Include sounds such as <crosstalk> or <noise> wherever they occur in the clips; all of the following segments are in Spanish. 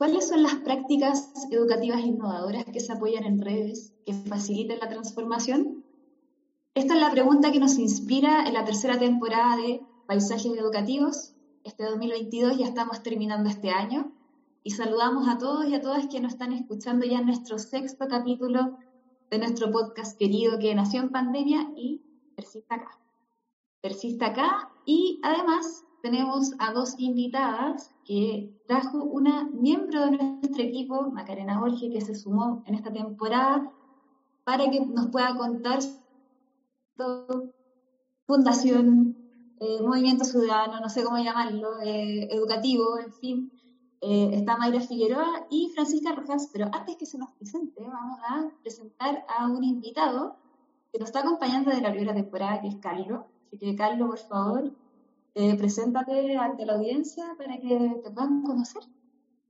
¿Cuáles son las prácticas educativas innovadoras que se apoyan en redes que faciliten la transformación? Esta es la pregunta que nos inspira en la tercera temporada de Paisajes Educativos. Este 2022 ya estamos terminando este año y saludamos a todos y a todas que nos están escuchando ya en nuestro sexto capítulo de nuestro podcast querido que nació en pandemia y persiste acá. Persiste acá y además tenemos a dos invitadas que trajo una miembro de nuestro equipo, Macarena Borges, que se sumó en esta temporada para que nos pueda contar todo, fundación, eh, movimiento ciudadano, no sé cómo llamarlo, eh, educativo, en fin. Eh, está Mayra Figueroa y Francisca Rojas, pero antes que se nos presente, vamos a presentar a un invitado que nos está acompañando de la primera temporada, que es Carlos. Así que, Carlos, por favor, eh, preséntate ante la audiencia para que te puedan conocer.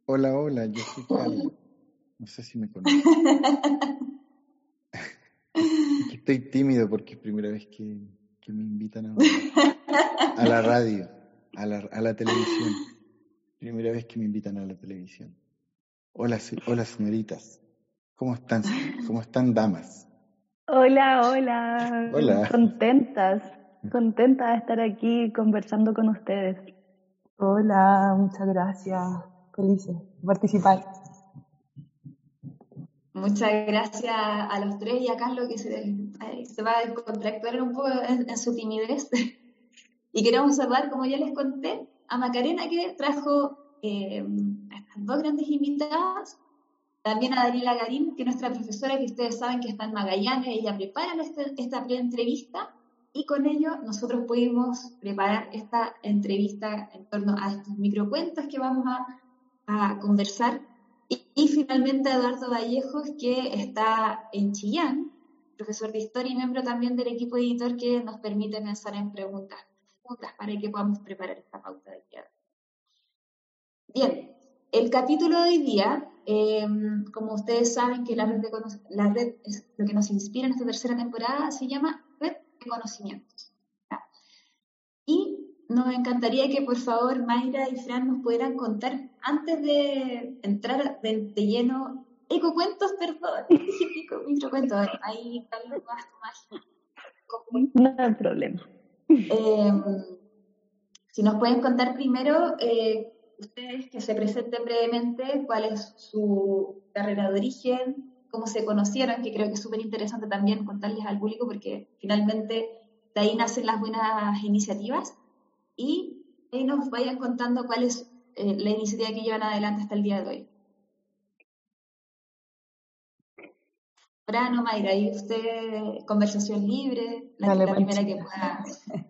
Hola, hola, yo soy <laughs> Carlos. No sé si me conoces. Estoy tímido porque es primera vez que, me invitan a, a, la radio, a la, a la televisión. Primera vez que me invitan a la televisión. Hola, hola señoritas. ¿Cómo están? ¿Cómo están damas? Hola, hola. Hola. Contentas contenta de estar aquí conversando con ustedes. Hola, muchas gracias. Felices de participar. Muchas gracias a los tres y a Carlos que se, se va a descontractuar un poco en, su timidez. <laughs> y queremos saludar, como ya les conté, a Macarena que trajo eh, a estas dos grandes invitadas. También a Daniela Garín, que es nuestra profesora, que ustedes saben que está en Magallanes, ella prepara este, esta pre-entrevista y con ello nosotros pudimos preparar esta entrevista en torno a estos microcuentos que vamos a, conversar. Y, finalmente Eduardo Vallejos, que está en Chillán, profesor de historia y miembro también del equipo editor que nos permite pensar en preguntas, preguntas para que podamos preparar esta pauta de queda. Bien, el capítulo de hoy día, em, como ustedes saben que la red, de, la red es lo que nos inspira en esta tercera temporada, se llama Conocimientos. Y nos encantaría que por favor Mayra y Fran nos pudieran contar, antes de entrar de, lleno, ecocuentos, perdón, microcuentos, ahí Carlos más No hay problema. Em, si nos pueden contar primero, eh, ustedes que se presenten brevemente, cuál es su carrera de origen, cómo se conocieron, que creo que es súper interesante también contarles al público porque finalmente de ahí nacen las buenas iniciativas y ahí nos vayan contando cuál es eh, la iniciativa que llevan adelante hasta el día de hoy. Brano, Mayra, y usted, conversación libre, la, la primera que pueda. <laughs>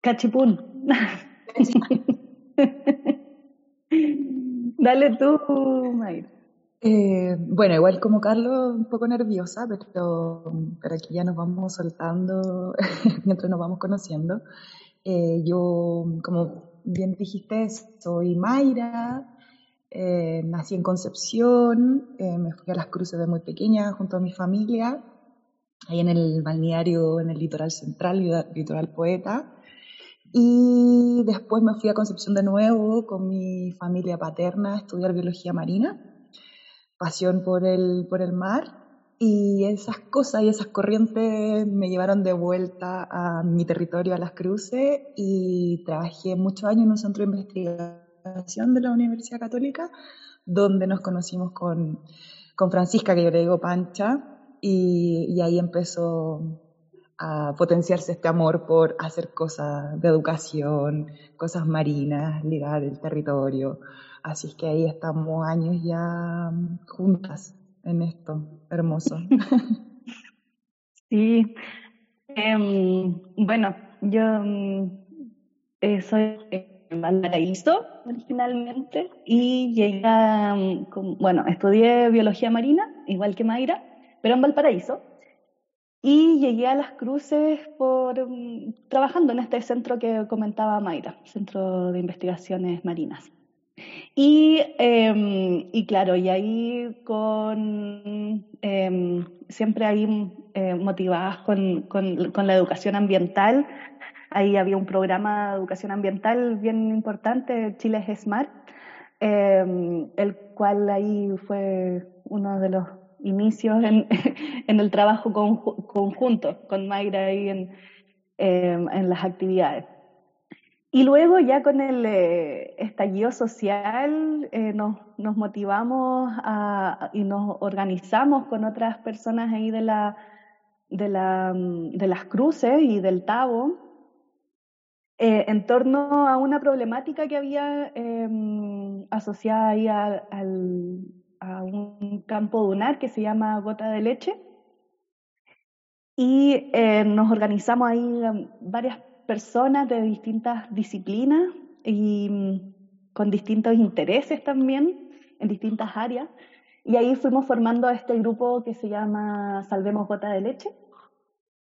Cachipún. <laughs> Dale tú, Mayra. Eh, bueno, igual como Carlos, un poco nerviosa, pero, pero aquí ya nos vamos soltando <laughs> mientras nos vamos conociendo. Eh, yo, como bien dijiste, soy Mayra, eh, nací en Concepción, me fui a las cruces de muy pequeña junto a mi familia, ahí en el balneario, en el litoral central, litoral poeta. Y después me fui a Concepción de nuevo con mi familia paterna a estudiar biología marina pasión por el, por el mar y esas cosas y esas corrientes me llevaron de vuelta a mi territorio, a las cruces, y trabajé muchos años en un centro de investigación de la Universidad Católica, donde nos conocimos con, con Francisca, que yo le digo Pancha, y, y ahí empezó a potenciarse este amor por hacer cosas de educación, cosas marinas, ligar el territorio, Así es que ahí estamos años ya mm, juntas en esto, hermoso. Sí, em, bueno, yo mm, eh, soy en Valparaíso originalmente y llegué, mm, bueno, estudié biología marina, igual que Mayra, pero en Valparaíso. Y llegué a las cruces por trabajando en este centro que comentaba Mayra, Centro de Investigaciones Marinas. Y, em, y claro, y ahí con em, siempre ahí eh, motivadas con, con, con, la educación ambiental. Ahí había un programa de educación ambiental bien importante, Chile es Smart, em, el cual ahí fue uno de los inicios en, <laughs> en el trabajo conjunto con Mayra ahí en, en las actividades. Y luego ya con el eh, estallido social eh, nos, nos, motivamos a, y nos organizamos con otras personas ahí de, la, de, la, de las cruces y del Tabo eh, en torno a una problemática que había em, asociada ahí a, al, a un campo dunar que se llama Gota de Leche. Y nos organizamos ahí varias personas de distintas disciplinas y mm, con distintos intereses también en distintas áreas. Y ahí fuimos formando este grupo que se llama Salvemos Gota de Leche,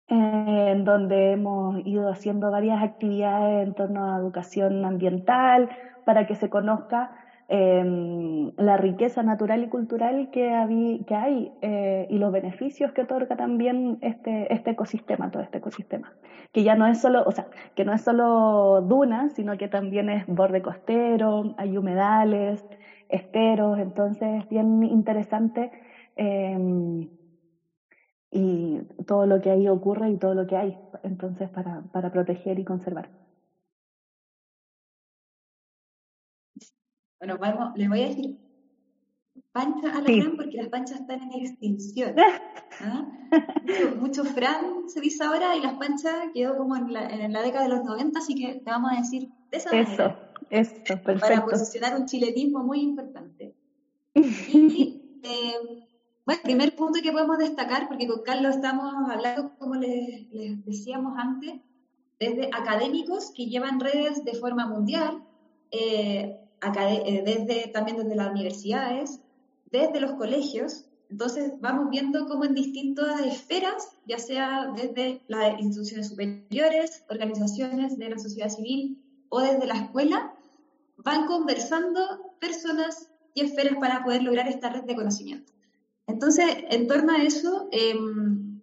en donde hemos ido haciendo varias actividades en torno a educación ambiental para que se conozca Em, la riqueza natural y cultural que, que hay eh, y los beneficios que otorga también este, este ecosistema, todo este ecosistema. Que ya no es solo, o sea, que no es solo dunas, sino que también es borde costero, hay humedales, esteros, entonces es bien interesante em, y todo lo que ahí ocurre y todo lo que hay, entonces, para, para proteger y conservar. Bueno, vamos, les voy a decir pancha a la Fran porque las panchas están en extinción. <laughs> ¿ah? Mucho, Fran se dice ahora y las panchas quedó como en la, en la, década de los 90, así que te vamos a decir de esa eso, manera. Eso, <laughs> perfecto. Para posicionar un chiletismo muy importante. <laughs> Y, eh, bueno, primer punto que podemos destacar, porque con Carlos estamos hablando, como les, les decíamos antes, desde académicos que llevan redes de forma mundial, eh, desde, también desde las universidades, desde los colegios. Entonces vamos viendo cómo en distintas esferas, ya sea desde las instituciones superiores, organizaciones de la sociedad civil o desde la escuela, van conversando personas y esferas para poder lograr esta red de conocimiento. Entonces, en torno a eso, em,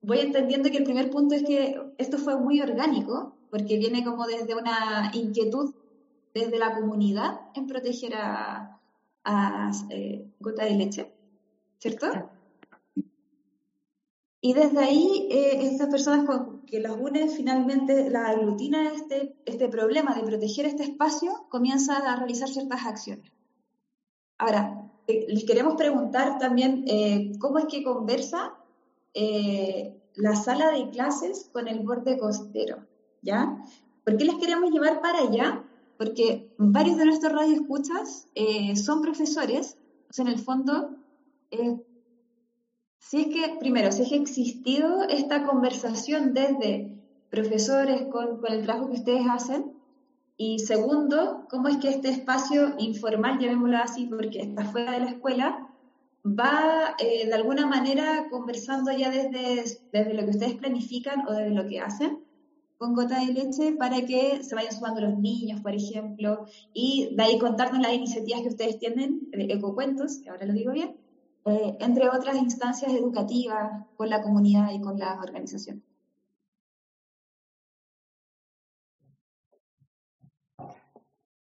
voy entendiendo que el primer punto es que esto fue muy orgánico, porque viene como desde una inquietud desde la comunidad en proteger a, eh, gota de leche, ¿cierto? Y desde ahí, eh, estas personas que las unen finalmente, la aglutina este, este problema de proteger este espacio, comienza a realizar ciertas acciones. Ahora, eh, les queremos preguntar también cómo es que conversa la sala de clases con el borde costero, ¿ya? ¿Por qué les queremos llevar para allá? Porque varios de nuestros radioescuchas eh, son profesores, en el fondo, eh, si es que, primero, si es que ha existido esta conversación desde profesores con, con el trabajo que ustedes hacen, y segundo, cómo es que este espacio informal, llamémoslo así, porque está fuera de la escuela, va eh, de alguna manera conversando ya desde, desde lo que ustedes planifican o desde lo que hacen, con gota de leche para que se vayan sumando los niños, por ejemplo, y de ahí contarnos las iniciativas que ustedes tienen, ecocuentos, que ahora lo digo bien, eh, entre otras instancias educativas con la comunidad y con las organizaciones.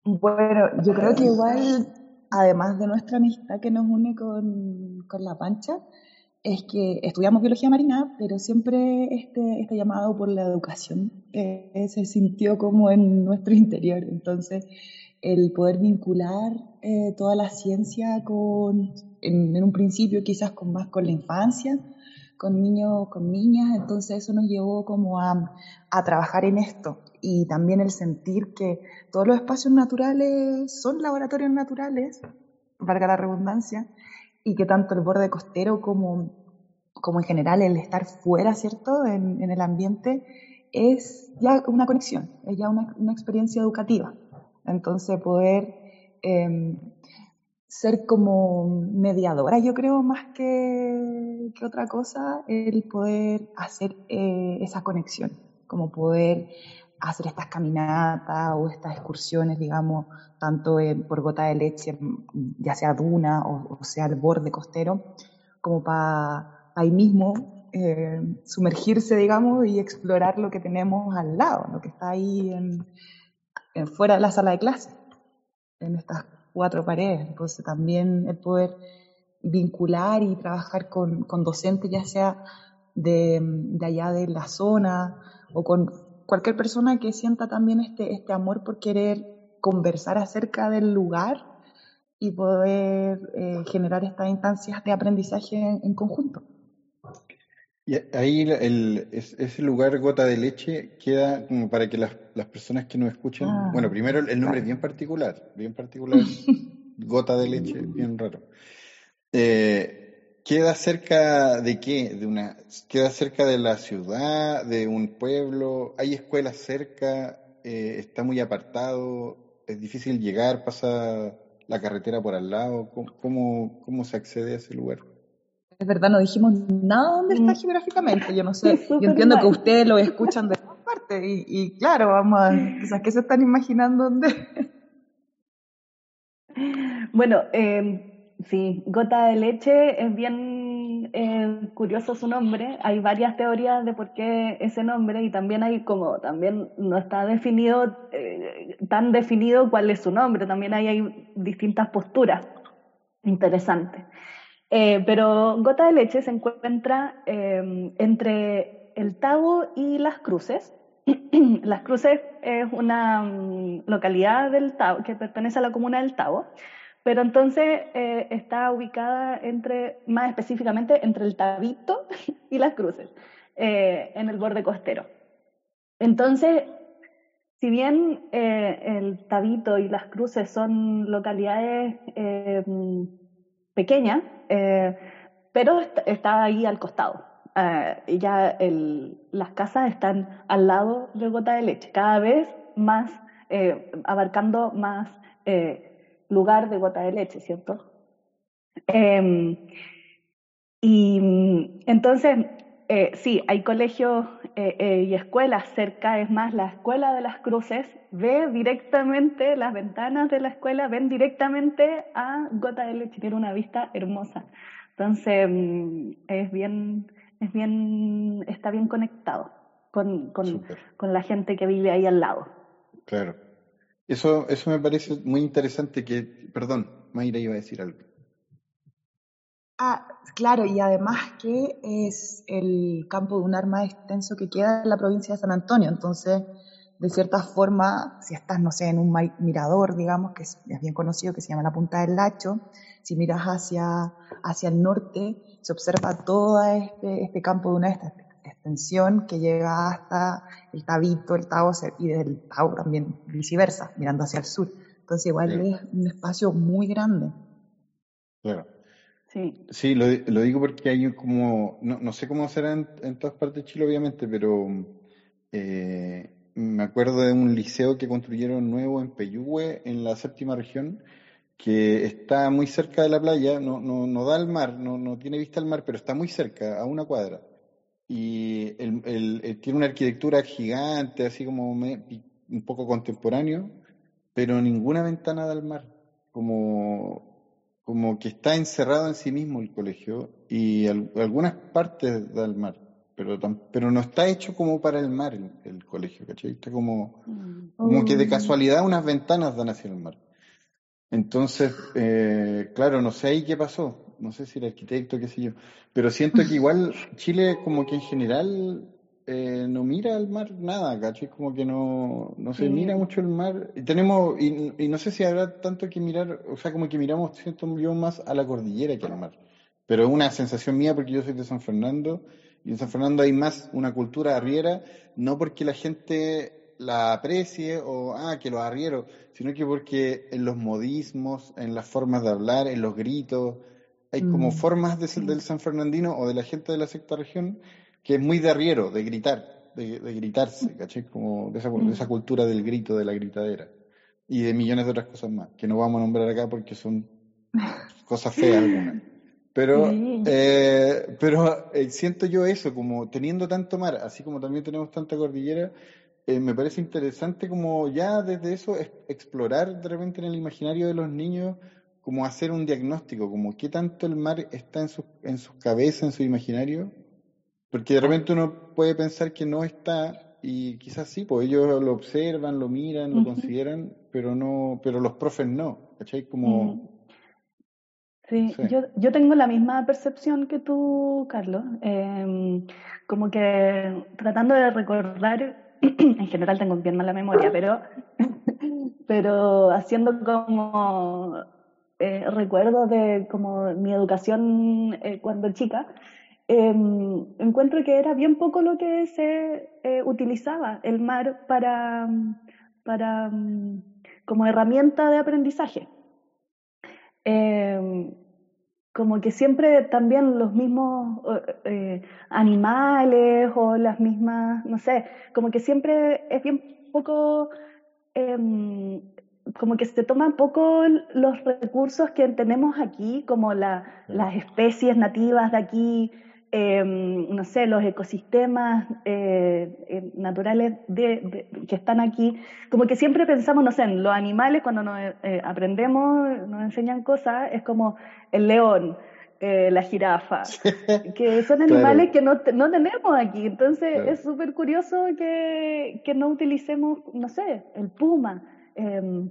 Bueno, yo creo que igual, además de nuestra amistad que nos une con, con la pancha, es que estudiamos biología marina, pero siempre este, este llamado por la educación eh, se sintió como en nuestro interior. Entonces, el poder vincular eh, toda la ciencia con, en, un principio quizás con más con la infancia, con niños, con niñas, entonces eso nos llevó como a, a trabajar en esto y también el sentir que todos los espacios naturales son laboratorios naturales, valga la redundancia, y que tanto el borde costero como, como en general el estar fuera, ¿cierto?, en, el ambiente, es ya una conexión, es ya una, experiencia educativa. Entonces, poder em, ser como mediadora, yo creo, más que, que otra cosa, el poder hacer eh, esa conexión, como poder hacer estas caminatas o estas excursiones, digamos, tanto por gota de leche, ya sea duna o, sea el borde costero, como para ahí mismo eh, sumergirse, digamos, y explorar lo que tenemos al lado, lo que está ahí en, fuera de la sala de clase, en estas cuatro paredes. Entonces también el poder vincular y trabajar con, con docentes, ya sea de, de allá de la zona o con cualquier persona que sienta también este, este amor por querer conversar acerca del lugar y poder eh, generar estas instancias de aprendizaje en, conjunto. Y ahí el, ese lugar gota de leche queda como para que las, las personas que nos escuchen, ah. bueno, primero el nombre es bien particular, bien particular, <laughs> gota de leche, bien raro. Eh, ¿Queda cerca de qué? De una, ¿Queda cerca de la ciudad, de un pueblo? ¿Hay escuelas cerca? Eh, ¿Está muy apartado? ¿Es difícil llegar? ¿Pasa la carretera por al lado? ¿Cómo, cómo, se accede a ese lugar? Es verdad, no dijimos nada dónde está mm. geográficamente. Yo no <laughs> sé, yo entiendo que ustedes lo escuchan de todas partes y, y claro, vamos a, o ¿qué se están imaginando dónde? <laughs> Bueno, eh, Sí, gota de leche es bien eh, curioso su nombre. Hay varias teorías de por qué ese nombre y también hay como, también no está definido, eh, tan definido cuál es su nombre. También hay, hay distintas posturas interesantes. Eh, pero gota de leche se encuentra entre el Tabo y las Cruces. <clears throat> las Cruces es una mm, localidad del Tabo que pertenece a la comuna del Tabo pero entonces eh, está ubicada entre, más específicamente, entre el Tabito <laughs> y las Cruces, eh, en el borde costero. Entonces, si bien el Tabito y las Cruces son localidades pequeñas, pero está, ahí al costado. ya el, las casas están al lado de Gota de Leche, cada vez más, abarcando más lugar de gota de leche, ¿cierto? Em, y entonces, eh, sí, hay colegios eh, eh, y escuelas cerca, es más, la Escuela de las Cruces ve directamente, las ventanas de la escuela ven directamente a Gota de Leche, tiene una vista hermosa. Entonces, mm, es bien, es bien, está bien conectado con, con, con la gente que vive ahí al lado. Claro. Eso, eso me parece muy interesante que, perdón, Mayra iba a decir algo. Ah, claro, y además que es el campo de un arma extenso que queda en la provincia de San Antonio, entonces, de cierta forma, si estás, no sé, en un mirador, digamos, que es, bien conocido, que se llama la Punta del Lacho, si miras hacia, hacia el norte, se observa todo este, este campo de una extensión que llega hasta el Tabito, el Tao y del Tao también viceversa, mirando hacia el sur. Entonces igual es un espacio muy grande. Claro. Sí, sí lo, digo porque hay como, no, no sé cómo será en, todas partes de Chile obviamente, pero eh, me acuerdo de un liceo que construyeron nuevo en Peyúgue, en la séptima región, que está muy cerca de la playa, no, no, no da al mar, no, no tiene vista al mar, pero está muy cerca, a una cuadra. Y el, tiene una arquitectura gigante, así como un poco contemporáneo, pero ninguna ventana del mar, como, como que está encerrado en sí mismo el colegio y algunas partes del mar, pero, pero no está hecho como para el mar el, colegio, ¿cachai? Está como, mm. como que de oh. casualidad unas ventanas dan hacia el mar. Entonces, eh, claro, no sé ahí qué pasó, no sé si el arquitecto, qué sé yo, pero siento que igual Chile como que en general eh, no mira al mar nada, ¿cachai? Como que no, no se mira mucho el mar. Y tenemos, y, no sé si habrá tanto que mirar, o sea, como que miramos, siento yo, más a la cordillera que al mar. Pero es una sensación mía porque yo soy de San Fernando, y en San Fernando hay más una cultura arriera, no porque la gente la aprecie o, ah, que los arrieros, sino que porque en los modismos, en las formas de hablar, en los gritos, hay como mm. formas del San Fernandino o de la gente de la sexta región que es muy de arriero, de gritar, de, gritarse, ¿cachai? Como de esa, de esa, mm. cultura del grito, de la gritadera. Y de millones de otras cosas más, que no vamos a nombrar acá porque son <laughs> Cosa fea alguna. Pero, eh, pero eh, siento yo eso, como teniendo tanto mar, así como también tenemos tanta cordillera, eh, me parece interesante como ya desde eso explorar de repente en el imaginario de los niños, como hacer un diagnóstico, como qué tanto el mar está en su, en su cabeza, en su imaginario, porque de repente uno puede pensar que no está y quizás sí, pues ellos lo observan, lo miran, lo consideran, pero no, pero los profes no, ¿cachai? Como... Sí, Yo, yo tengo la misma percepción que tú, Carlos. Em, como que tratando de recordar, <clears throat> en general tengo bien mala memoria, pero, <laughs> pero haciendo como eh, recuerdos de como mi educación eh, cuando chica, em, encuentro que era bien poco lo que se eh, utilizaba el mar para, para como herramienta de aprendizaje. Em, como que siempre también los mismos eh, animales o las mismas, no sé, como que siempre es bien poco, em, como que se toman poco los recursos que tenemos aquí, como las especies nativas de aquí, Em, no sé, los ecosistemas eh, eh, naturales de, que están aquí, como que siempre pensamos, no sé, en los animales, cuando nos eh, aprendemos, nos enseñan cosas, es como el león, la jirafa, <laughs> que son animales que no, no, tenemos aquí. Entonces es súper curioso que, que, no utilicemos, no sé, el puma. Em,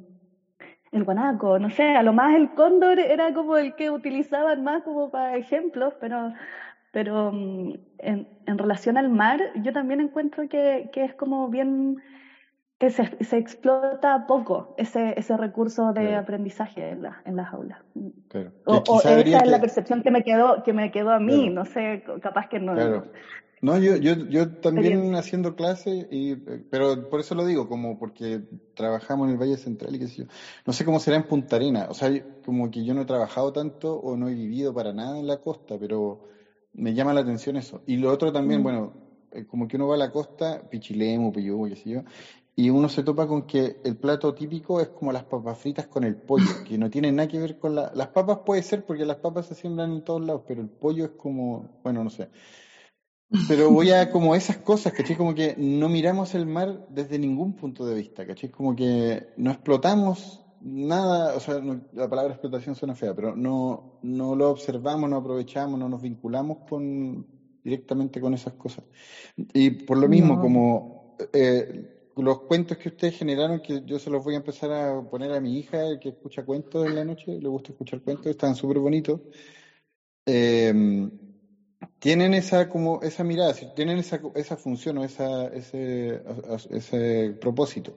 el guanaco, no sé, a lo más el cóndor era como el que utilizaban más como para ejemplos, pero pero mm, en, en, relación al mar, yo también encuentro que, que es como bien, que se, se, explota poco ese, ese recurso de aprendizaje en, la, en las aulas. O, esa es la percepción que me quedó, que me quedó a mí, no sé, capaz que no. Claro. No, yo, yo, yo también haciendo clase, y, pero por eso lo digo, como porque trabajamos en el Valle Central y qué sé yo. No sé cómo será en Punta Arena, o sea, como que yo no he trabajado tanto o no he vivido para nada en la costa, pero me llama la atención eso. Y lo otro también, mm. bueno, eh, como que uno va a la costa, Pichilemu, Piyú, qué sé yo, y uno se topa con que el plato típico es como las papas fritas con el pollo, <laughs> que no tiene nada que ver con la... Las papas puede ser porque las papas se siembran en todos lados, pero el pollo es como, bueno, no sé. Pero voy a como esas cosas, ¿cachai? Como que no miramos el mar desde ningún punto de vista, ¿cachai? Como que no explotamos nada, o sea, la palabra explotación suena fea, pero no, no lo observamos, no aprovechamos, no nos vinculamos con directamente con esas cosas. Y por lo mismo, como eh, los cuentos que ustedes generaron, que yo se los voy a empezar a poner a mi hija, que escucha cuentos en la noche, le gusta escuchar cuentos, están súper bonitos. Eh, tienen esa como esa mirada, tienen esa, esa función o esa, ese, ese propósito.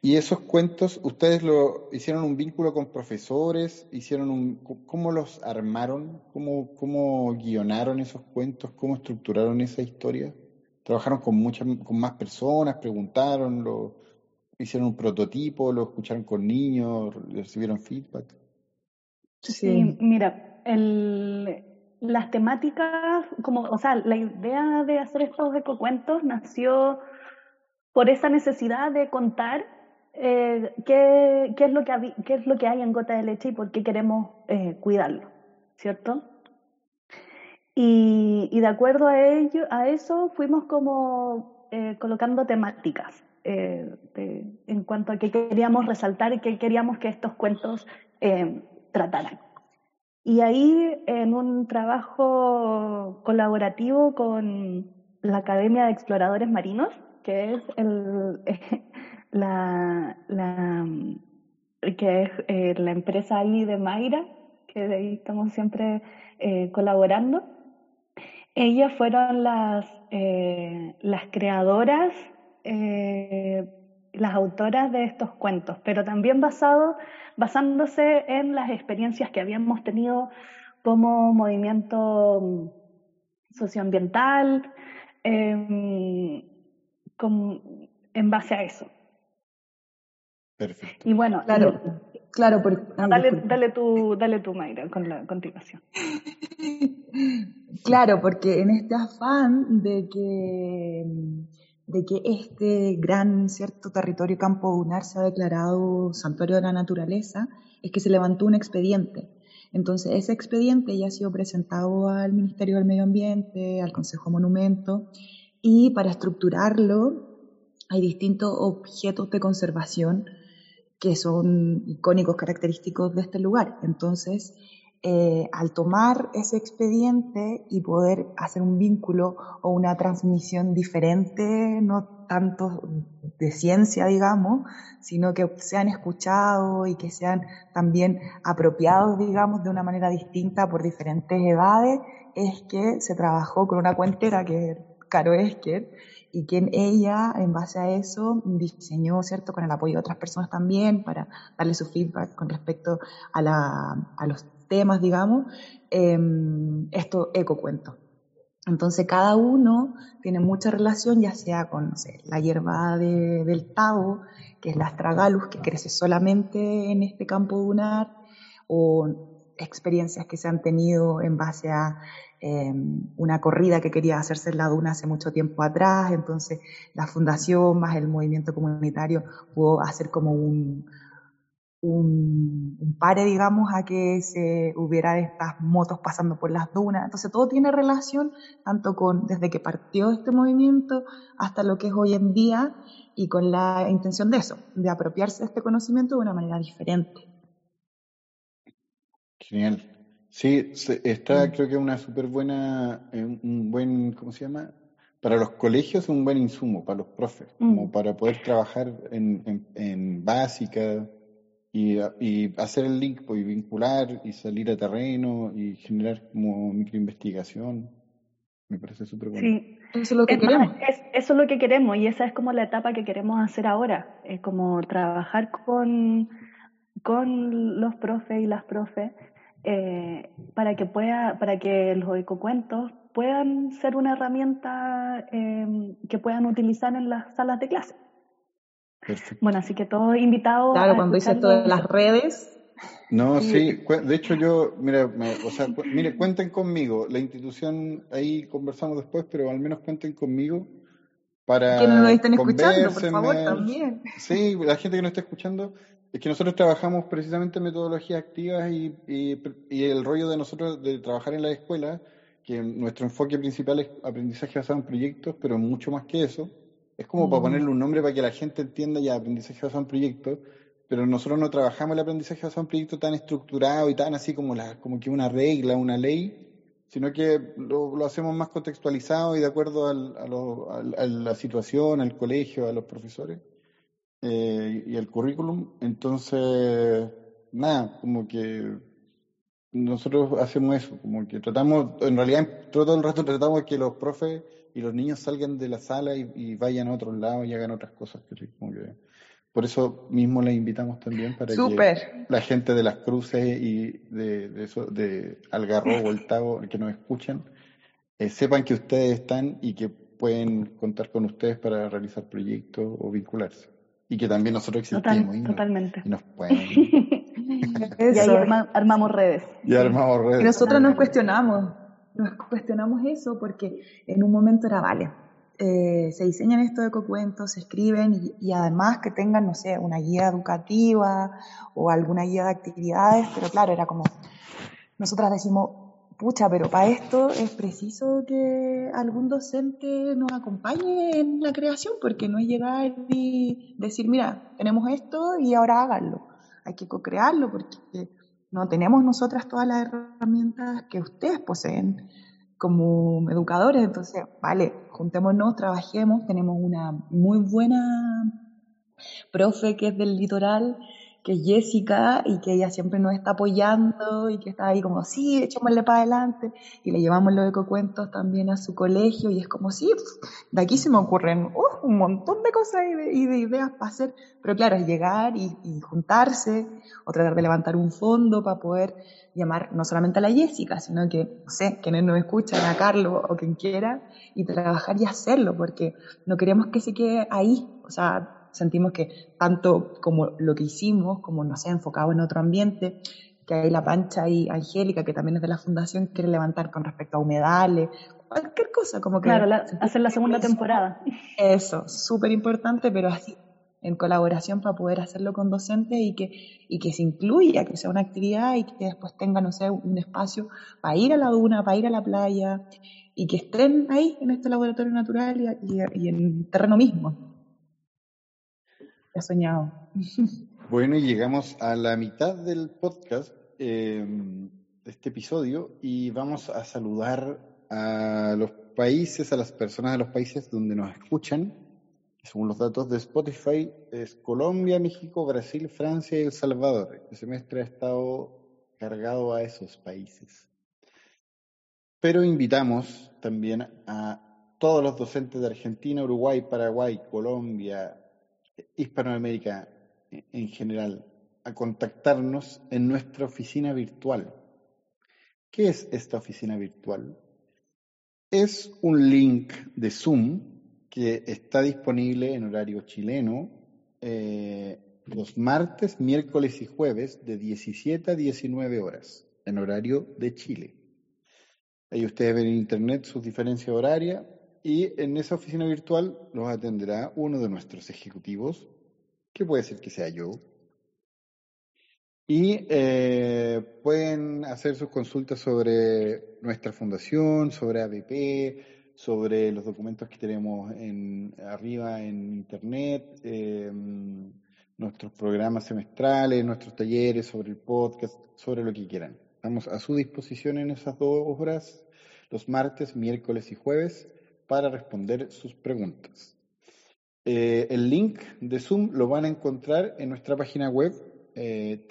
Y esos cuentos, ¿ustedes lo hicieron un vínculo con profesores? ¿Hicieron un, ¿Cómo los armaron? ¿Cómo, ¿Cómo guionaron esos cuentos? ¿Cómo estructuraron esa historia? ¿Trabajaron con, muchas, con más personas? ¿Preguntaron? Lo, ¿Hicieron un prototipo? ¿Lo escucharon con niños? ¿Recibieron feedback? Sí, mira, el, las temáticas, como, o sea, la idea de hacer estos ecocuentos nació por esa necesidad de contar eh, qué, qué, es lo que, qué es lo que hay en gota de leche y por qué queremos eh, cuidarlo, ¿cierto? Y, y, de acuerdo a, ello, a eso fuimos como eh, colocando temáticas en cuanto a qué queríamos resaltar y qué queríamos que estos cuentos trataran. Y ahí, en un trabajo colaborativo con la Academia de Exploradores Marinos, que es el, <laughs> la, la, que es eh, la empresa ahí de Mayra, que de ahí estamos siempre eh, colaborando. Ellas fueron las, eh, las creadoras, las autoras de estos cuentos, pero también basado, basándose en las experiencias que habíamos tenido como movimiento mm, socioambiental, em, en base a eso. Perfecto. Y bueno, claro, claro ah, dale, dale, tu, dale tu, Mayra, con la continuación. <laughs> claro, porque en este afán de que, de que este gran cierto territorio campo lunar se ha declarado santuario de la naturaleza, es que se levantó un expediente. Entonces, ese expediente ya ha sido presentado al Ministerio del Medio Ambiente, al Consejo Monumento, y para estructurarlo hay distintos objetos de conservación que son icónicos, característicos de este lugar. Entonces, eh, al tomar ese expediente y poder hacer un vínculo o una transmisión diferente, no tanto de ciencia, digamos, sino que sean escuchados y que sean también apropiados, digamos, de una manera distinta por diferentes edades, es que se trabajó con una cuentera que es Caro Esker, y quien ella, en base a eso, diseñó, ¿cierto?, con el apoyo de otras personas también, para darle su feedback con respecto a, la, a los temas, digamos, eh, esto ecocuento. Entonces cada uno tiene mucha relación, ya sea con no sé, la hierba de, del tabo, que es la astragalus, que crece solamente en este campo dunar, o experiencias que se han tenido en base a eh, una corrida que quería hacerse en la duna hace mucho tiempo atrás, entonces la fundación más el movimiento comunitario pudo hacer como un, un, un, pare, digamos, a que se hubiera estas motos pasando por las dunas. Entonces todo tiene relación tanto con desde que partió este movimiento hasta lo que es hoy en día y con la intención de eso, de apropiarse de este conocimiento de una manera diferente. Genial. Sí, está mm. creo que una súper buena, eh, un buen, ¿cómo se llama? Para los colegios un buen insumo, para los profes, como mm. para poder trabajar en, en, en básica, y, y, hacer el link, pues, y vincular y salir a terreno y generar como microinvestigación. Me parece súper bueno. Sí, eso es lo que queremos. eso es lo que queremos y esa es como la etapa que queremos hacer ahora. Es como trabajar con, con los profes y las profes eh, para que pueda, para que los ecocuentos puedan ser una herramienta eh, que puedan utilizar en las salas de clase. Bueno, así que todos invitados. Claro, cuando dice todas las redes. No, sí, de hecho yo, mira, o sea, mire, cuenten conmigo, la institución, ahí conversamos después, pero al menos cuenten conmigo para... Que nos estén escuchando, por favor, también. Sí, la gente que nos está escuchando, es que nosotros trabajamos precisamente metodologías activas y, y, y el rollo de nosotros de trabajar en la escuela, que nuestro enfoque principal es aprendizaje basado en proyectos, pero mucho más que eso. Es como para ponerle un nombre para que la gente entienda ya aprendizaje basado en proyectos, pero nosotros no trabajamos el aprendizaje basado en proyectos tan estructurado y tan así como, la, como que una regla, una ley, sino que lo, hacemos más contextualizado y de acuerdo a, la situación, al colegio, a los profesores eh, y al currículum. Entonces, nada, como que nosotros hacemos eso, como que tratamos, en realidad todo el rato tratamos de que los profes y los niños salgan de la sala y, vayan a otros lados y hagan otras cosas. por eso mismo les invitamos también para que la gente de las cruces y de, de, eso, de Algarrobo, <laughs> el Tavo, que nos escuchen, eh, sepan que ustedes están y que pueden contar con ustedes para realizar proyectos o vincularse. Y que también nosotros existimos. y totalmente. y nos pueden. <laughs> <laughs> y ahí armamos redes. Y armamos redes. Y nosotros nos cuestionamos nos cuestionamos eso porque en un momento era, vale, eh, se diseñan estos ecocuentos, se escriben y, además que tengan, no sé, una guía educativa o alguna guía de actividades, pero claro, era como, nosotras decimos, pucha, pero para esto es preciso que algún docente nos acompañe en la creación, porque no es llegar y decir, mira, tenemos esto y ahora háganlo. Hay que co-crearlo porque no tenemos nosotras todas las herramientas que ustedes poseen como educadores. Entonces, vale, juntémonos, trabajemos. Tenemos una muy buena profe que es del litoral que es Jessica y que ella siempre nos está apoyando y que está ahí como, sí, echémosle para adelante y le llevamos los ecocuentos también a su colegio y es como, sí, de aquí se me ocurren un montón de cosas y de, ideas para hacer, pero claro, es llegar y, juntarse o tratar de levantar un fondo para poder llamar no solamente a la Jessica, sino que, no sé, quienes nos escuchan, a Carlos o quien quiera, y trabajar y hacerlo, porque no queremos que se quede ahí, o sea, sentimos que tanto como lo que hicimos, como nos ha enfocado en otro ambiente, que hay la Pancha y Angélica, que también es de la fundación, quiere levantar con respecto a humedales, cualquier cosa, como que... Claro, hacer la segunda temporada. Eso, súper importante, pero así en colaboración para poder hacerlo con docentes y que, y que se incluya, que sea una actividad y que después tengan, no sé, un espacio para ir a la duna, para ir a la playa y que estén ahí en este laboratorio natural y, y, en el terreno mismo. Soñado. <laughs> Bueno, y llegamos a la mitad del podcast, eh, de este episodio, y vamos a saludar a los países, a las personas de los países donde nos escuchan según los datos de Spotify, es Colombia, México, Brasil, Francia y El Salvador. Este semestre ha estado cargado a esos países. Pero invitamos también a todos los docentes de Argentina, Uruguay, Paraguay, Colombia, Hispanoamérica en general, a contactarnos en nuestra oficina virtual. ¿Qué es esta oficina virtual? Es un link de Zoom que está disponible en horario chileno eh, los martes, miércoles y jueves de 17 a 19 horas en horario de Chile. Ahí ustedes ven en internet sus diferencias horarias y en esa oficina virtual los atenderá uno de nuestros ejecutivos, que puede ser que sea yo. Y eh, pueden hacer sus consultas sobre nuestra fundación, sobre ABP, sobre los documentos que tenemos en, arriba en Internet, eh, nuestros programas semestrales, nuestros talleres sobre el podcast, sobre lo que quieran. Estamos a su disposición en esas dos horas, los martes, miércoles y jueves, para responder sus preguntas. Eh, el link de Zoom lo van a encontrar en nuestra página web eh.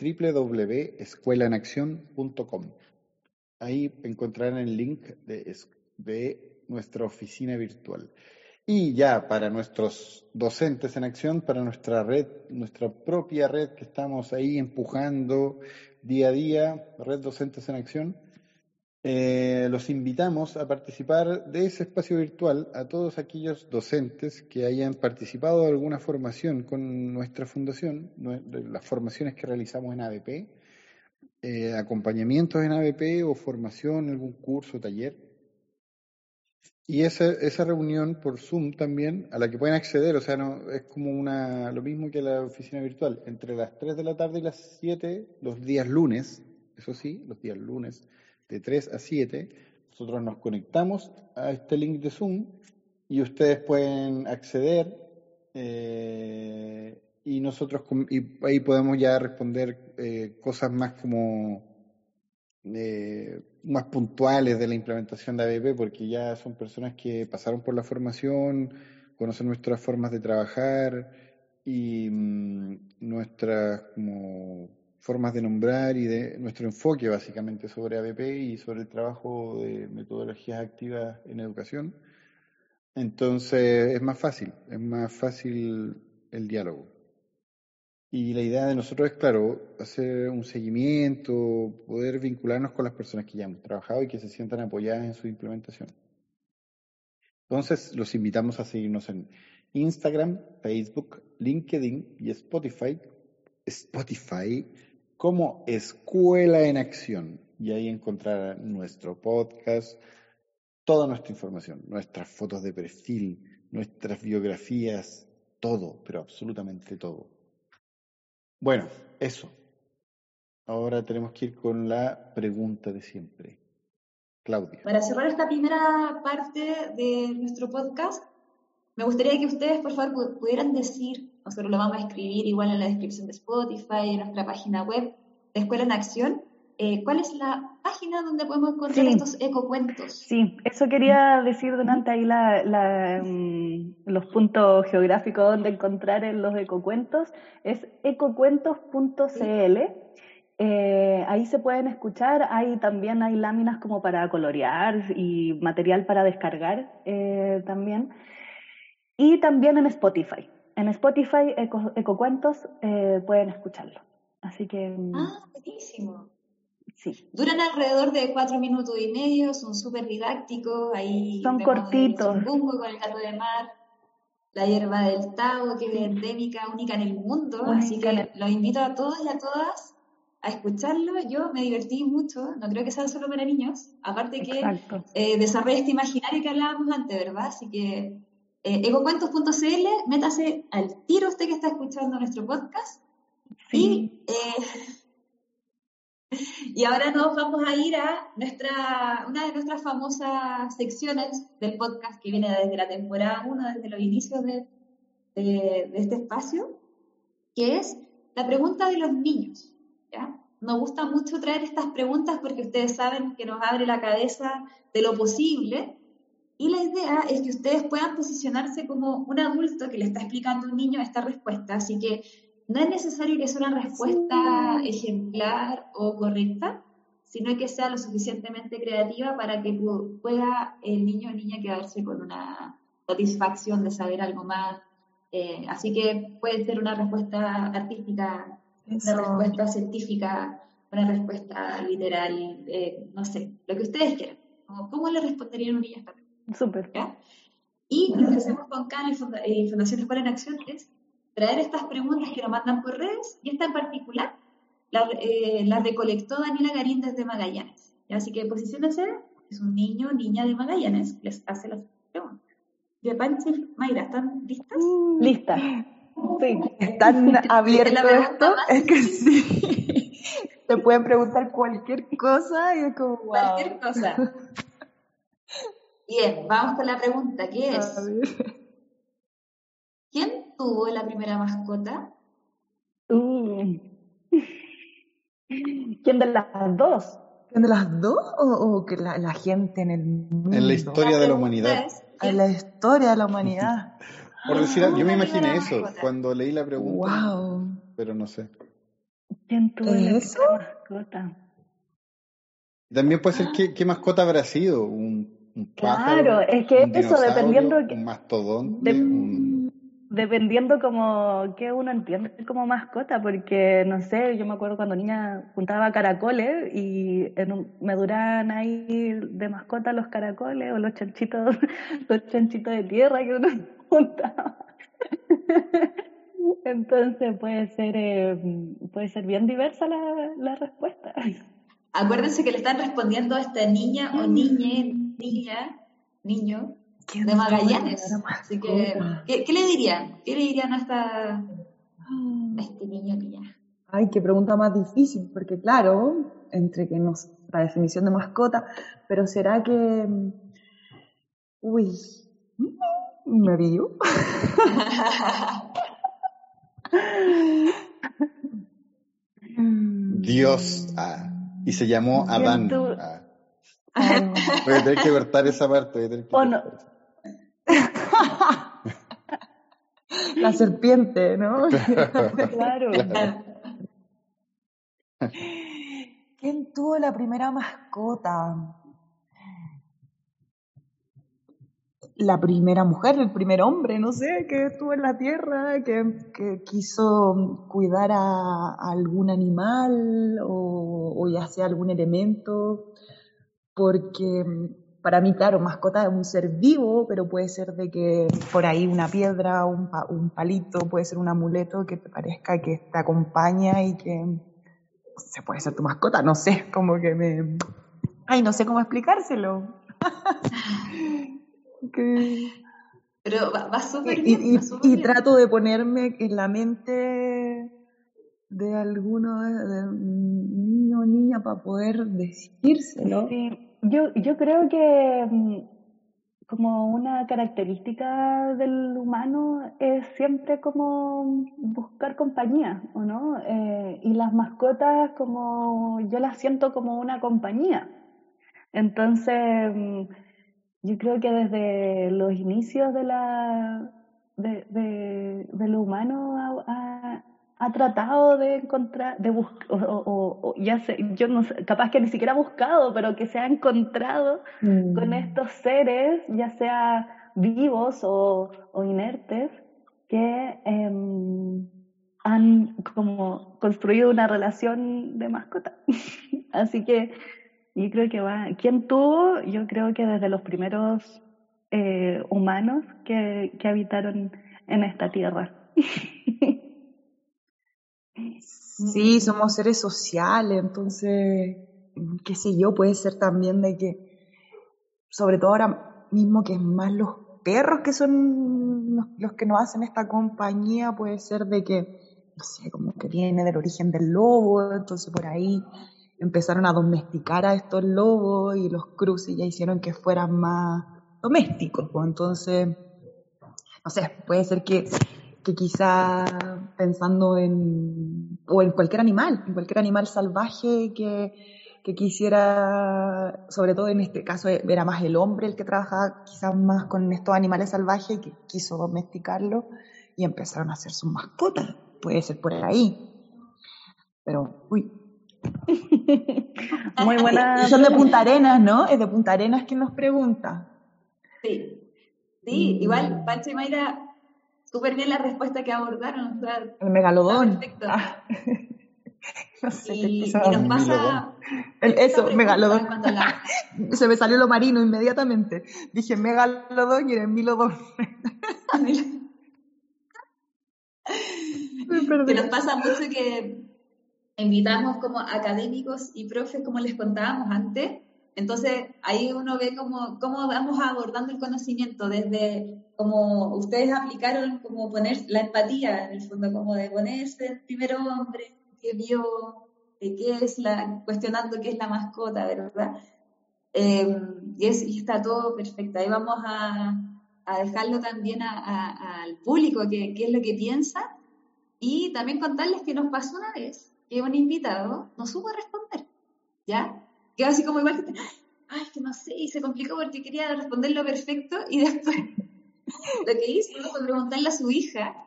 Ahí encontrarán el link de, de nuestra oficina virtual. Y ya para nuestros docentes en acción, para nuestra red, nuestra propia red que estamos ahí empujando día a día, Red Docentes en Acción, eh, los invitamos a participar de ese espacio virtual a todos aquellos docentes que hayan participado de alguna formación con nuestra fundación, las formaciones que realizamos en ABP, eh, acompañamientos en ABP o formación, algún curso, taller. Y esa, esa reunión por Zoom también, a la que pueden acceder, o sea, no es como una lo mismo que la oficina virtual, entre las 3 de la tarde y las 7, los días lunes, eso sí, los días lunes, de 3 a 7, nosotros nos conectamos a este link de Zoom y ustedes pueden acceder eh, y nosotros y ahí podemos ya responder eh, cosas más como eh, más puntuales de la implementación de ABP, porque ya son personas que pasaron por la formación, conocen nuestras formas de trabajar y mm, nuestras como, formas de nombrar y de nuestro enfoque básicamente sobre ABP y sobre el trabajo de metodologías activas en educación. Entonces es más fácil, es más fácil el diálogo. Y la idea de nosotros es, claro, hacer un seguimiento, poder vincularnos con las personas que ya hemos trabajado y que se sientan apoyadas en su implementación. Entonces, los invitamos a seguirnos en Instagram, Facebook, LinkedIn y Spotify, Spotify como Escuela en Acción. Y ahí encontrarán nuestro podcast, toda nuestra información, nuestras fotos de perfil, nuestras biografías, todo, pero absolutamente todo. Bueno, eso. Ahora tenemos que ir con la pregunta de siempre. Claudia. Para cerrar esta primera parte de nuestro podcast, me gustaría que ustedes, por favor, pudieran decir, nosotros lo vamos a escribir igual en la descripción de Spotify, en nuestra página web de Escuela en Acción, eh, ¿cuál es la página donde podemos encontrar estos ecocuentos? Sí, eso quería decir durante ahí la, mm, los puntos geográficos donde encontrar los ecocuentos. Es ecocuentos.cl. Eh, ahí se pueden escuchar, ahí también hay láminas como para colorear y material para descargar eh, también. Y también en Spotify. En Spotify, Ecocuentos, pueden escucharlo. Así que... Mm, ah, buenísimo. Sí. Duran alrededor de cuatro minutos y medio, son súper didácticos. Ahí son cortitos. con el gato de mar, la hierba del Tao, que es endémica, única en el mundo. Así que los invito a todos y a todas a escucharlo. Yo me divertí mucho, no creo que sea solo para niños. Aparte que eh, desarrolla este imaginario que hablábamos antes, ¿verdad? Así que eh, egocuentos.cl, métase al tiro usted que está escuchando nuestro podcast. Y, eh, <laughs> y ahora nos vamos a ir a nuestra, una de nuestras famosas secciones del podcast que viene desde la temporada 1, desde los inicios de, de, este espacio, que es la pregunta de los niños. ¿ya? Nos gusta mucho traer estas preguntas porque ustedes saben que nos abre la cabeza de lo posible y la idea es que ustedes puedan posicionarse como un adulto que le está explicando a un niño esta respuesta, así que no es necesario que sea una respuesta ejemplar o correcta, sino que sea lo suficientemente creativa para que pueda el niño o niña quedarse con una satisfacción de saber algo más. Eh, así que puede ser una respuesta artística, una respuesta científica, una respuesta literal, eh, no sé, lo que ustedes quieran. ¿Cómo, le responderían a un niño esta Súper. Y lo que hacemos con CAN y Fundación Escuela en Acción es traer estas preguntas que nos mandan por redes y esta en particular la, eh, recolectó Daniela Garín desde Magallanes. Así que posiciónense, es un niño o niña de Magallanes, les hace las preguntas. De Pancha y Mayra, ¿están listas? Uh, listas. Sí. Están <laughs> abiertos esto, es que sí. Te pueden preguntar cualquier cosa y es como, wow. Cualquier cosa. Bien, vamos con la pregunta, ¿qué es? ¿Quién tuvo la primera mascota? Uh. ¿Quién de las dos? ¿Quién de las dos o, que la, gente en el mundo? En la historia de la humanidad. en la historia de la humanidad. <laughs> Por decir, yo me imaginé eso cuando leí la pregunta, wow. pero no sé. ¿Quién tuvo la mascota? También puede ser qué, qué mascota habrá sido, un claro, es que eso dependiendo un mastodonte, un... dependiendo como que uno entiende como mascota, porque no sé, yo me acuerdo cuando niña juntaba caracoles y me duraban ahí de mascota los caracoles o los chanchitos, <laughs> los chanchitos de tierra que uno <laughs> juntaba. Entonces puede ser eh, puede ser bien diversa la, la respuesta. Acuérdense que le están respondiendo a esta niña o niñe, niña, niño de Magallanes. Así que, ¿qué, le dirían? ¿Qué le dirían a, esta, este niño niña? Ay, qué pregunta más difícil, porque claro, entre que nos, la definición de mascota, pero será que, uy, me vio. <laughs> Dios. Ah. Y se llamó Adán. Ah. Voy <laughs> a tener que cortar esa parte. que <laughs> La serpiente, ¿no? <laughs> claro. ¿Quién tuvo la primera mascota? la primera mujer, el primer hombre, no sé, que estuvo en la tierra, que, quiso cuidar a, algún animal o, ya sea algún elemento, porque para mí, claro, mascota es un ser vivo, pero puede ser de que por ahí una piedra, un, un palito, puede ser un amuleto que te parezca que te acompaña y que se puede ser tu mascota, no sé, como que me... Ay, no sé cómo explicárselo. <laughs> Pero va, súper bien. Y, trato de ponerme en la mente de alguno, de niño o niña para poder decírselo. Yo, yo creo que mm, como una característica del humano es siempre como buscar compañía, ¿o no? Eh, y las mascotas como yo las siento como una compañía. Entonces, mm, yo creo que desde los inicios de la de, lo humano ha, tratado de encontrar, de buscar, o, ya sé, yo no sé, capaz que ni siquiera ha buscado, pero que se ha encontrado con mm. estos seres, ya sea vivos o, inertes, que em, han como construido una relación de mascota. <laughs> Así que yo creo que va. ¿Quién tuvo? Yo creo que desde los primeros eh, humanos que, que habitaron en esta tierra. <laughs> Sí, somos seres sociales, entonces, qué sé yo, puede ser también de que, sobre todo ahora mismo que es más los perros que son los, que nos hacen esta compañía, puede ser de que, no sé, como que viene del origen del lobo, entonces por ahí empezaron a domesticar a estos lobos y los cruces ya hicieron que fueran más domésticos, pues entonces, no sé, puede ser que, que quizá pensando en, o en cualquier animal, en cualquier animal salvaje que, que quisiera, sobre todo en este caso era más el hombre el que trabajaba quizás más con estos animales salvajes que quiso domesticarlo y empezaron a hacer sus mascotas. Puede ser por ahí. Pero, uy. <laughs> Muy buena. <laughs> Son de Punta Arenas, ¿no? Es de Punta Arenas quien nos pregunta. Sí. Sí, igual, Pancho y Mayra, súper bien la respuesta que abordaron. el megalodón. Perfecto. Ah. <laughs> No sé y, qué nos pasa. eso, megalodón. <laughs> Se me salió lo marino inmediatamente. Dije megalodón y era milodón. <laughs> que nos pasa mucho que invitamos como académicos y profes, como les contábamos antes. Entonces ahí uno ve cómo, cómo vamos abordando el conocimiento, desde como ustedes aplicaron, como poner la empatía en el fondo, como de ponerse el primer hombre, que vio, de qué es la, cuestionando qué es la mascota, ¿verdad? Em, y, es, y, está todo perfecto. Ahí vamos a, a dejarlo también al público, qué es lo que piensa, y también contarles que nos pasó una vez que un invitado no supo responder, ¿ya? Quedó así como igual que, <laughs> ay, que no sé, y se complicó porque quería responderlo perfecto, y después lo que hizo fue preguntarle a su hija,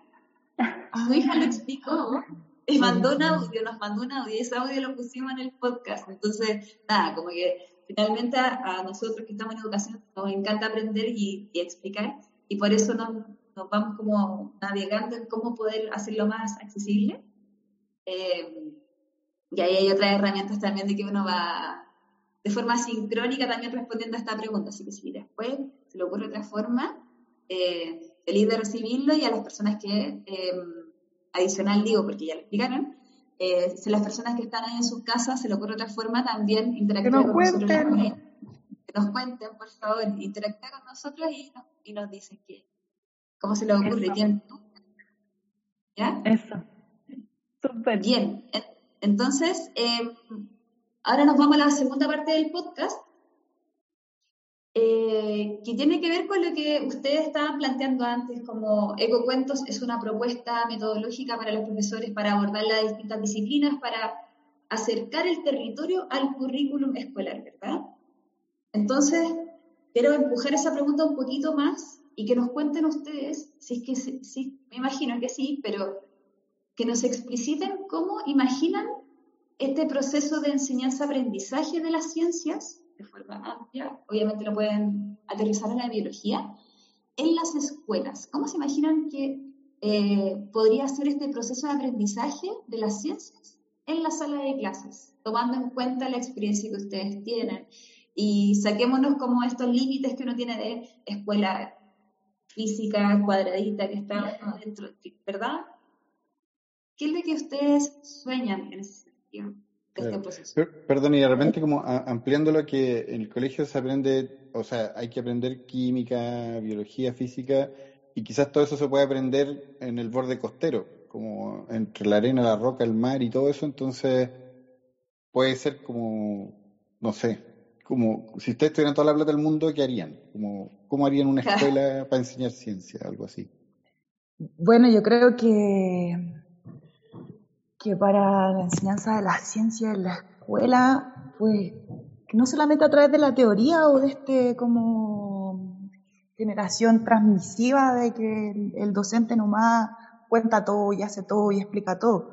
su hija lo explicó, y mandó un audio, nos mandó un audio, y ese audio lo pusimos en el podcast. Entonces, nada, como que finalmente a, nosotros que estamos en educación nos encanta aprender y, explicar, y por eso nos, nos, vamos como navegando en cómo poder hacerlo más accesible. Eh, y ahí hay otras herramientas también de que uno va de forma sincrónica también respondiendo a esta pregunta. Así que si después se le ocurre otra forma, eh, feliz de recibirlo y a las personas que... Eh, adicional digo, porque ya lo explicaron, eh, si las personas que están ahí en sus casas se le ocurre otra forma, también interactuar con nosotros. Que nos cuenten, por favor, interactuar con nosotros y nos, y nos dicen que, cómo se les ocurre, quién ¿Ya? Eso. Súper. Bien. Entonces, eh, ahora nos vamos a la segunda parte del podcast, eh, que tiene que ver con lo que ustedes estaban planteando antes, como Ecocuentos es una propuesta metodológica para los profesores para abordar las distintas disciplinas, para acercar el territorio al currículum escolar, ¿verdad? Entonces, quiero empujar esa pregunta un poquito más y que nos cuenten ustedes, si es que sí, me imagino que sí, pero que nos expliciten cómo imaginan este proceso de enseñanza-aprendizaje de las ciencias de forma amplia, obviamente lo pueden aterrizar en la biología, en las escuelas. ¿Cómo se imaginan que eh, podría ser este proceso de aprendizaje de las ciencias en la sala de clases, tomando en cuenta la experiencia que ustedes tienen? Y saquémonos como estos límites que uno tiene de escuela física cuadradita que está dentro, ¿verdad? ¿Qué es lo que ustedes sueñan en ese sentido? Este perdón, y de repente como ampliando lo que en el colegio se aprende, o sea, hay que aprender química, biología, física, y quizás todo eso se puede aprender en el borde costero, como entre la arena, la roca, el mar y todo eso, entonces puede ser como, no sé, como si ustedes tuvieran toda la plata del mundo, ¿qué harían? Como, ¿Cómo harían una <laughs> escuela para enseñar ciencia, algo así? Bueno, yo creo que que para la enseñanza de la ciencia en la escuela, pues no solamente a través de la teoría o de este como generación transmisiva de que el, docente nomás cuenta todo y hace todo y explica todo,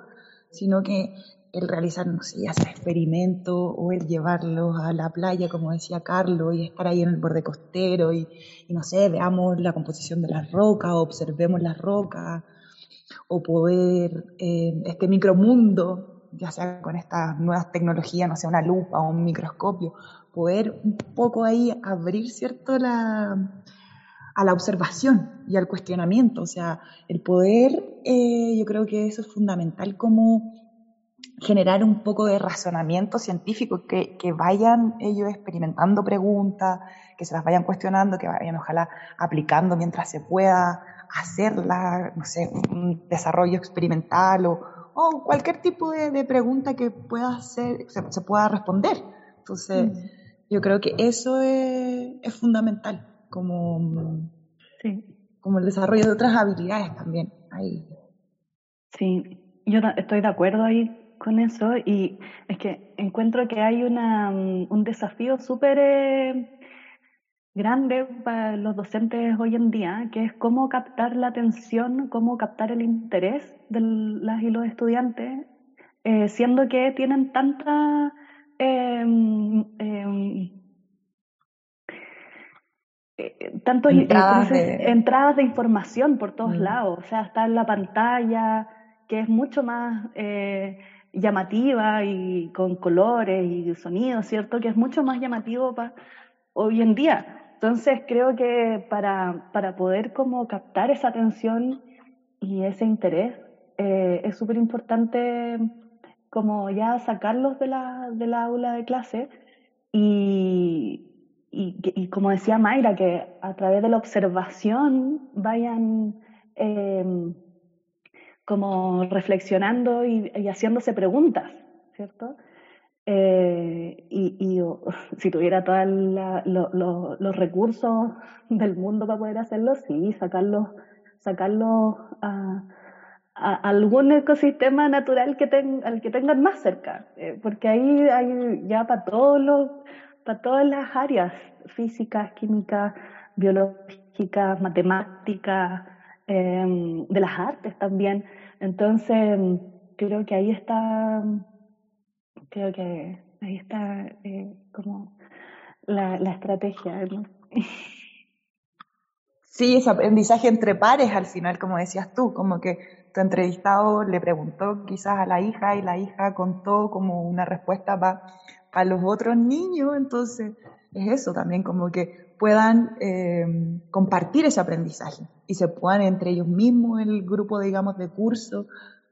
sino que el realizar, no sé, ya sea experimentos o el llevarlos a la playa, como decía Carlos, y estar ahí en el borde costero y, y no sé, veamos la composición de las rocas, observemos las rocas, o poder, eh, este micromundo, ya sea con estas nuevas tecnologías, no sé, una lupa o un microscopio, poder un poco ahí abrir, ¿cierto?, la, a la observación y al cuestionamiento. O sea, el poder, eh, yo creo que eso es fundamental como generar un poco de razonamiento científico, que, que vayan ellos experimentando preguntas, que se las vayan cuestionando, que vayan ojalá aplicando mientras se pueda hacerla, no sé, un desarrollo experimental o, o cualquier tipo de, pregunta que pueda hacer, se, pueda responder. Entonces, mm. yo creo que eso es, es fundamental, como, sí. como el desarrollo de otras habilidades también. Ahí. Sí, yo estoy de acuerdo ahí con eso y es que encuentro que hay una, mm, un desafío súper eh, grande para los docentes hoy en día, que es cómo captar la atención, cómo captar el interés de las y los estudiantes, eh, siendo que tienen tanta... Em, eh, tantos entradas, de... entradas de información por todos mm. lados, o sea, está en la pantalla, que es mucho más eh, llamativa y con colores y sonidos, ¿cierto? Que es mucho más llamativo para hoy en día. Entonces creo que para, para poder como captar esa atención y ese interés eh, es súper importante como ya sacarlos de la, de la aula de clase y, y, como decía Mayra, que a través de la observación vayan em, como reflexionando y, y, haciéndose preguntas, ¿cierto? Eh, y, <laughs> si tuviera todos los recursos del mundo para poder hacerlo, sí, sacarlos sacarlo a, algún ecosistema natural que al que tengan más cerca, eh, porque ahí hay ya para todos los, para todas las áreas, físicas, químicas, biológicas, matemáticas, em, de las artes también. Entonces, creo que ahí está creo que ahí está eh, como la, estrategia. Sí, ese aprendizaje entre pares al final, como decías tú, como que tu entrevistado le preguntó quizás a la hija y la hija contó como una respuesta para los otros niños, entonces es eso también, como que puedan eh, compartir ese aprendizaje y se puedan entre ellos mismos, el grupo, digamos, de curso,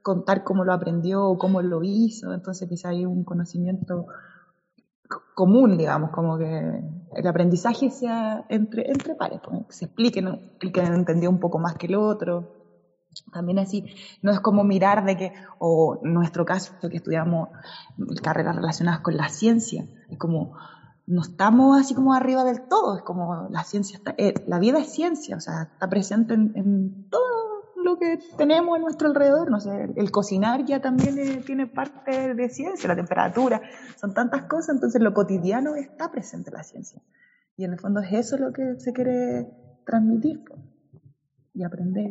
contar cómo lo aprendió o cómo lo hizo, entonces quizá hay un conocimiento común, digamos, como que el aprendizaje sea entre, entre pares, pues, que se explique, el que entendió un poco más que el otro. También así, no es como mirar de que, o en nuestro caso, que estudiamos carreras relacionadas con la ciencia, es como, no estamos así como arriba del todo, es como la ciencia está, eh, la vida es ciencia, o sea, está presente en, en todo lo que tenemos a nuestro alrededor. No sé, el cocinar ya también tiene parte de ciencia, la temperatura, son tantas cosas, entonces lo cotidiano está presente en la ciencia. Y en el fondo es eso lo que se quiere transmitir y aprender.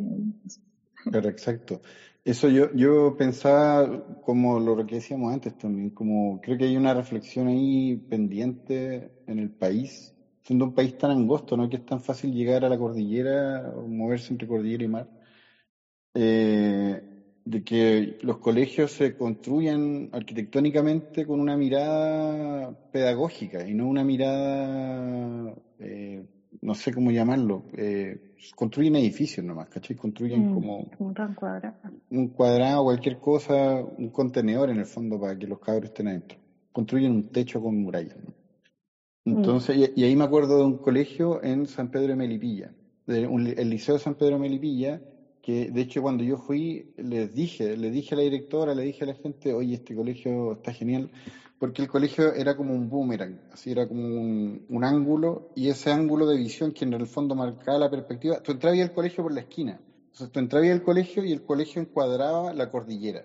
Pero exacto. Eso yo, yo pensaba, como lo que decíamos antes también, como creo que hay una reflexión ahí pendiente en el país, siendo un país tan angosto, ¿no? Que es tan fácil llegar a la cordillera o moverse entre cordillera y mar eh, de que los colegios se construyan arquitectónicamente con una mirada pedagógica y no una mirada, eh, no sé cómo llamarlo, eh, construyen edificios nomás, ¿cachai? Construyen mm, como, un cuadrado, cualquier cosa, un contenedor en el fondo para que los cabros estén adentro. Construyen un techo con murallas. Mm. Entonces, y, ahí me acuerdo de un colegio en San Pedro de Melipilla, el Liceo de San Pedro de Melipilla, que de hecho cuando yo fui les dije, le dije a la directora, le dije a la gente, oye, este colegio está genial, porque el colegio era como un boomerang, así era como un, ángulo, y ese ángulo de visión que en el fondo marcaba la perspectiva, tú entrabas al colegio por la esquina, entonces tú entrabas al colegio y el colegio encuadraba la cordillera.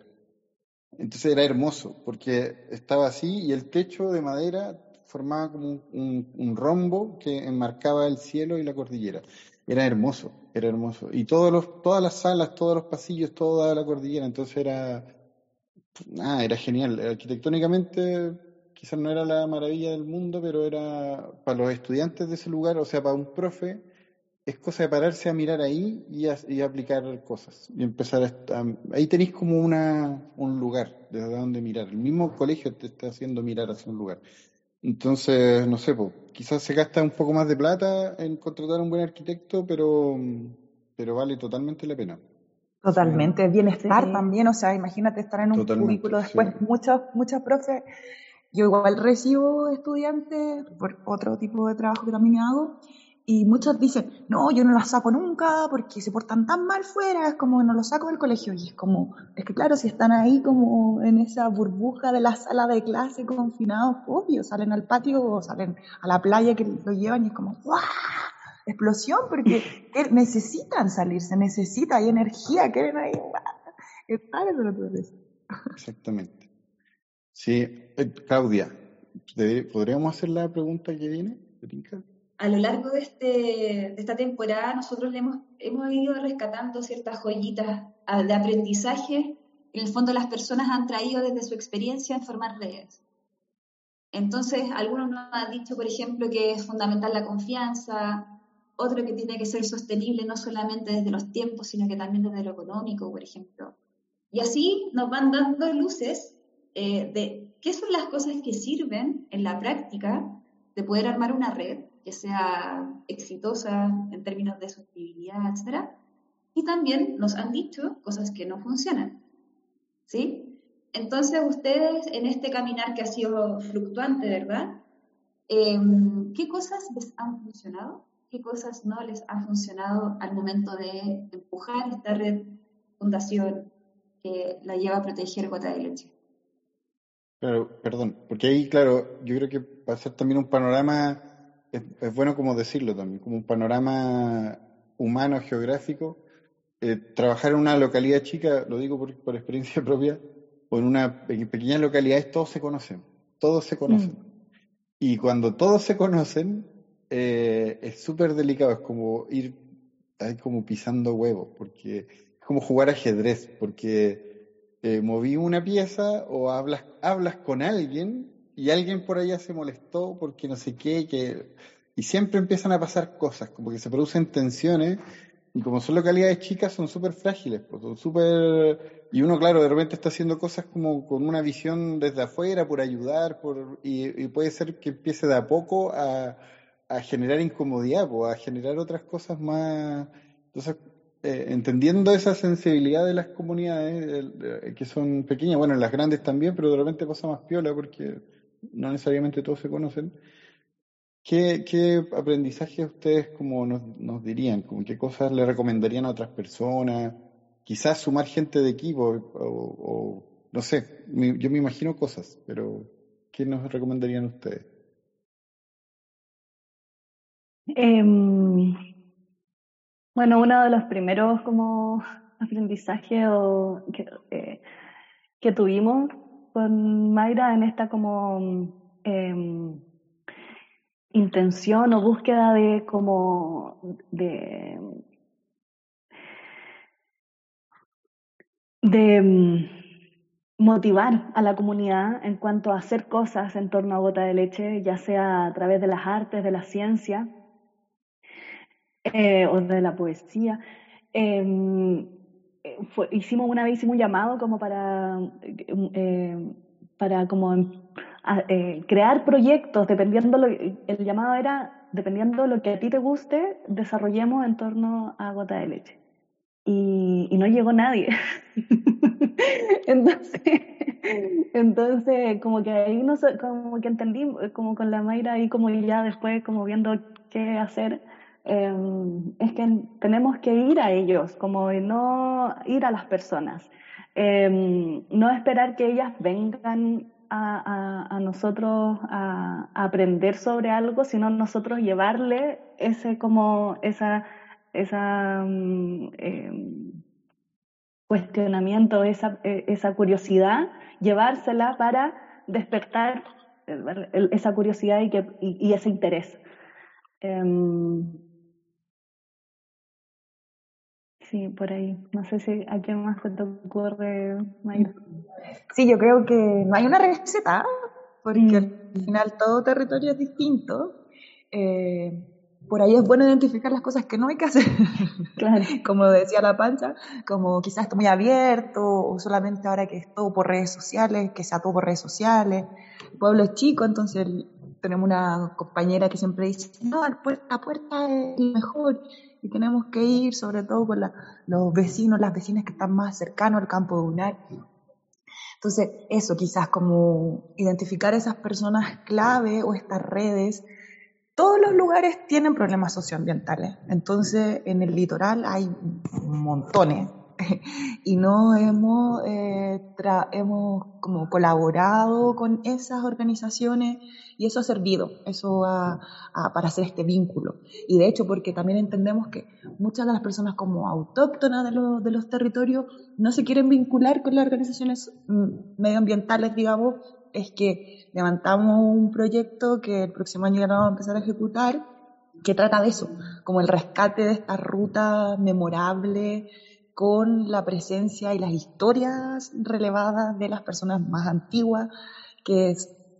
Entonces era hermoso, porque estaba así y el techo de madera formaba como un rombo que enmarcaba el cielo y la cordillera. Era hermoso era hermoso. Y todos los, todas las salas, todos los pasillos, toda la cordillera, entonces era, ah, era genial. Arquitectónicamente quizás no era la maravilla del mundo, pero era para los estudiantes de ese lugar, o sea, para un profe, es cosa de pararse a mirar ahí y, y aplicar cosas. Y empezar a, ahí tenéis como una, un lugar desde donde mirar. El mismo colegio te está haciendo mirar hacia un lugar. Entonces, no sé, pues, quizás se gasta un poco más de plata en contratar a un buen arquitecto, pero, pero vale totalmente la pena. Totalmente, bienestar también, o sea, imagínate estar en un cubículo después, muchos, muchos profes, yo igual recibo estudiantes por otro tipo de trabajo que también hago, y muchos dicen, no, yo no los saco nunca porque se portan tan mal fuera, es como no los saco del colegio. Y es como, es que claro, si están ahí como en esa burbuja de la sala de clase confinados, obvio, salen al patio o salen a la playa que lo llevan y es como, ¡guau! Explosión, porque <laughs> necesitan salir, se necesita, hay energía, quieren ahí, estar en la Exactamente. Sí, eh, Claudia, ¿podríamos hacer la pregunta que viene? A lo largo de, este, de esta temporada nosotros hemos, hemos ido rescatando ciertas joyitas de aprendizaje. En el fondo las personas han traído desde su experiencia en formar redes. Entonces, algunos nos han dicho, por ejemplo, que es fundamental la confianza, otro que tiene que ser sostenible no solamente desde los tiempos, sino que también desde lo económico, por ejemplo. Y así nos van dando luces eh, de qué son las cosas que sirven en la práctica de poder armar una red que sea exitosa en términos de sostenibilidad, etc. Y también nos han dicho cosas que no funcionan. ¿Sí? Entonces, ustedes en este caminar que ha sido fluctuante, ¿verdad? Em, ¿Qué cosas les han funcionado? ¿Qué cosas no les han funcionado al momento de empujar esta red fundación que la lleva a proteger gota de leche? Claro, perdón, porque ahí, claro, yo creo que va a ser también un panorama es, bueno como decirlo también, como un panorama humano, geográfico. Eh, trabajar en una localidad chica, lo digo por, experiencia <laughs> propia, o en una en pequeñas localidades todos se conocen, todos se conocen. Mm. Y cuando todos se conocen, eh, es súper delicado, es como ir ahí como pisando huevos, porque es como jugar ajedrez, porque eh, moví una pieza o hablas, hablas con alguien y alguien por allá se molestó porque no sé qué, y siempre empiezan a pasar cosas, como que se producen tensiones, y como son localidades chicas, son súper frágiles, pues, son súper... Y uno, claro, de repente está haciendo cosas como con una visión desde afuera, por ayudar, por... Y, puede ser que empiece de a poco a, generar incomodidad, o a generar otras cosas más... Entonces, eh, entendiendo esa sensibilidad de las comunidades, que son pequeñas, bueno, las grandes también, pero de repente pasa más piola porque no necesariamente todos se conocen. ¿Qué, qué aprendizaje ustedes como nos, dirían? Como ¿Qué cosas le recomendarían a otras personas? Quizás sumar gente de equipo o, no sé, yo me imagino cosas, pero ¿qué nos recomendarían ustedes? Em, bueno, uno de los primeros como aprendizajes que, eh, que tuvimos con Mayra en esta como em, intención o búsqueda de como de, de em, motivar a la comunidad en cuanto a hacer cosas en torno a gota de leche, ya sea a través de las artes, de la ciencia eh, o de la poesía. Em, eh, hicimos una vez hicimos un llamado como para, eh, para como eh, crear proyectos, dependiendo, lo, el llamado era, dependiendo de lo que a ti te guste, desarrollemos en torno a gota de leche. Y, y no llegó nadie. <laughs> entonces, entonces, como que ahí no como que entendí, como con la Mayra ahí como ya después como viendo qué hacer, Em, es que tenemos que ir a ellos, como no ir a las personas. Em, no esperar que ellas vengan a, nosotros a, aprender sobre algo, sino nosotros llevarle ese como esa, esa mm, em, cuestionamiento, esa, e, esa curiosidad, llevársela para despertar esa curiosidad y, que, y, ese interés. Sí, por ahí. No sé si a quién más se te ocurre, Mayra. Sí, yo creo que no hay una receta, porque mm. al final todo territorio es distinto. Eh, por ahí es bueno identificar las cosas que no hay que hacer. Claro. <laughs> como decía la pancha, como quizás está muy abierto, o solamente ahora que es todo por redes sociales, que sea todo por redes sociales. El pueblo es chico, entonces tenemos una compañera que siempre dice, no, puerta a puerta es mejor y tenemos que ir sobre todo con los vecinos, las vecinas que están más cercanos al campo de UNAR. Entonces, eso quizás como identificar esas personas clave o estas redes. Todos los lugares tienen problemas socioambientales. Entonces, en el litoral hay montones <laughs> y no hemos, eh, hemos como colaborado con esas organizaciones y eso ha servido, eso para hacer este vínculo. Y de hecho, porque también entendemos que muchas de las personas como autóctonas de, los, de los territorios no se quieren vincular con las organizaciones mm, medioambientales, digamos, es que levantamos un proyecto que el próximo año ya lo vamos a empezar a ejecutar, que trata de eso, como el rescate de esta ruta memorable con la presencia y las historias relevadas de las personas más antiguas que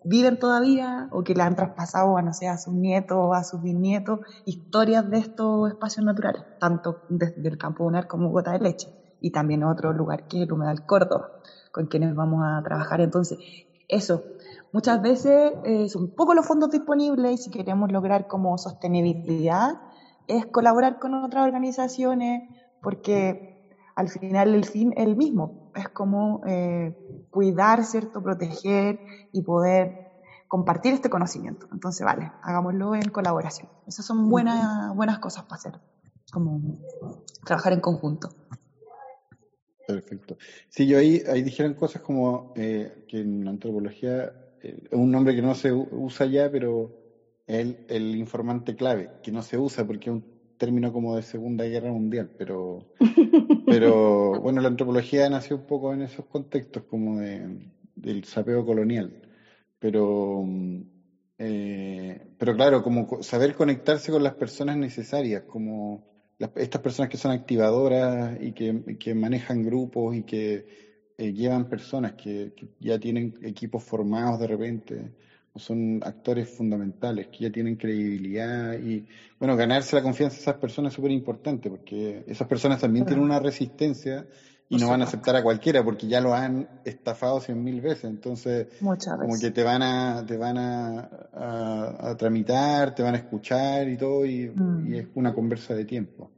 viven todavía o que le han traspasado a, no sé, a sus nietos o a sus bisnietos historias de estos espacios naturales, tanto desde el Campo Unar como Gota de Leche, y también otro lugar que es el Humedal Córdoba, con quienes vamos a trabajar. Entonces, eso, muchas veces eh, son poco los fondos disponibles y si queremos lograr como sostenibilidad, es colaborar con otras organizaciones, porque al final el fin es el mismo, es como eh, cuidar, ¿cierto? Proteger y poder compartir este conocimiento. Entonces, vale, hagámoslo en colaboración. Esas son buenas, buenas cosas para hacer, como trabajar en conjunto. Perfecto. Sí, yo ahí, ahí dijeron cosas como eh, que en antropología eh, es un nombre que no se usa ya, pero el, el informante clave, que no se usa porque es un término como de Segunda Guerra Mundial, pero, <laughs> pero bueno, la antropología nació un poco en esos contextos como de, del sapeo colonial, pero, eh, pero claro, como saber conectarse con las personas necesarias, como estas personas que son activadoras y que, que manejan grupos y que eh, llevan personas que, que ya tienen equipos formados de repente son actores fundamentales que ya tienen credibilidad y bueno, ganarse la confianza de esas personas es súper importante porque esas personas también tienen una resistencia y no van a aceptar a cualquiera porque ya lo han estafado cien mil veces, entonces como que te van a te van a, a, tramitar, te van a escuchar y todo y, mm. es una conversa de tiempo,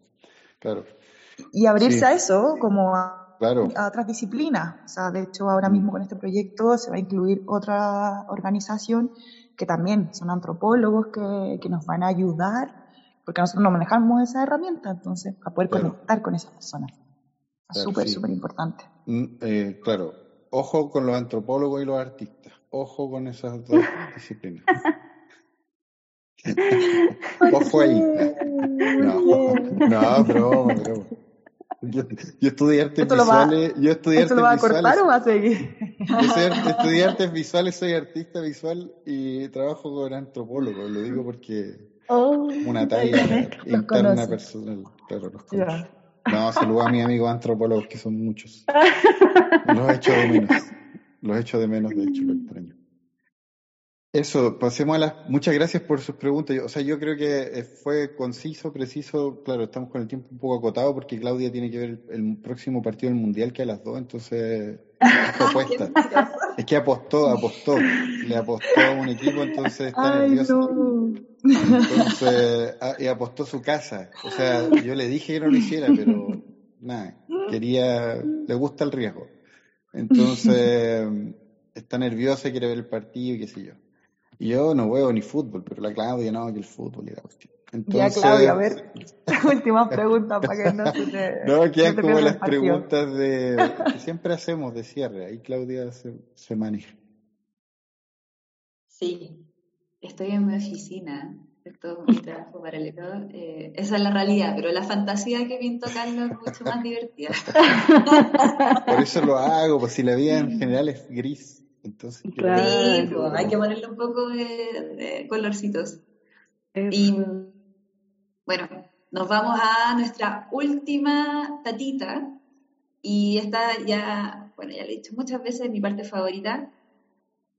claro. Y abrirse a eso como a a otras disciplinas. O sea, de hecho, ahora mismo con este proyecto se va a incluir otra organización que también son antropólogos que, que nos van a ayudar, porque nosotros no manejamos esa herramienta, entonces, a poder conectar con esas personas. Súper, súper importante. Mm, eh, claro, ojo con los antropólogos y los artistas, ojo con esas dos <laughs> disciplinas. <laughs> ojo ahí. No, no, broma, broma. Yo, estudié artes visuales. yo estudié ¿Esto lo va a cortar o va a seguir? Yo soy, <laughs> estudié artes visuales, soy artista visual y trabajo con antropólogo. Lo digo porque oh, una talla interna personal. Claro, los conozco. No, saludo a mis amigos antropólogos, que son muchos. <laughs> Los echo de menos. Los echo de menos, de hecho, lo extraño. Eso, pasemos a las. Muchas gracias por sus preguntas. O sea, yo creo que eh, fue conciso, preciso. Claro, estamos con el tiempo un poco acotado porque Claudia tiene que ver el, próximo partido del mundial que a las dos, entonces. Es <laughs> es que apostó, apostó. Le apostó a un equipo, entonces está nervioso. Entonces, y apostó su casa. O sea, yo le dije que no lo hiciera, pero nada, quería. Le gusta el riesgo. Entonces, está nerviosa, quiere ver el partido y qué sé yo. Yo no juego ni fútbol, pero la Claudia no, que el fútbol y la cuestión. Entonces, ya, Claudia, a ver, <laughs> última pregunta para que no se te. <laughs> No, quedan como las preguntas de, <laughs> que siempre hacemos de cierre. Ahí Claudia se, se maneja. Sí, estoy en mi oficina, todo mi trabajo paralelo. Eh, esa es la realidad, pero la fantasía que pinto Carlos es mucho más divertida. Por eso lo hago, pues si la vida en general es gris. Entonces, sí, pues, hay que ponerle un poco de, colorcitos. Y bueno, nos vamos a nuestra última tatita. Y esta ya, bueno, ya le he dicho muchas veces, mi parte favorita,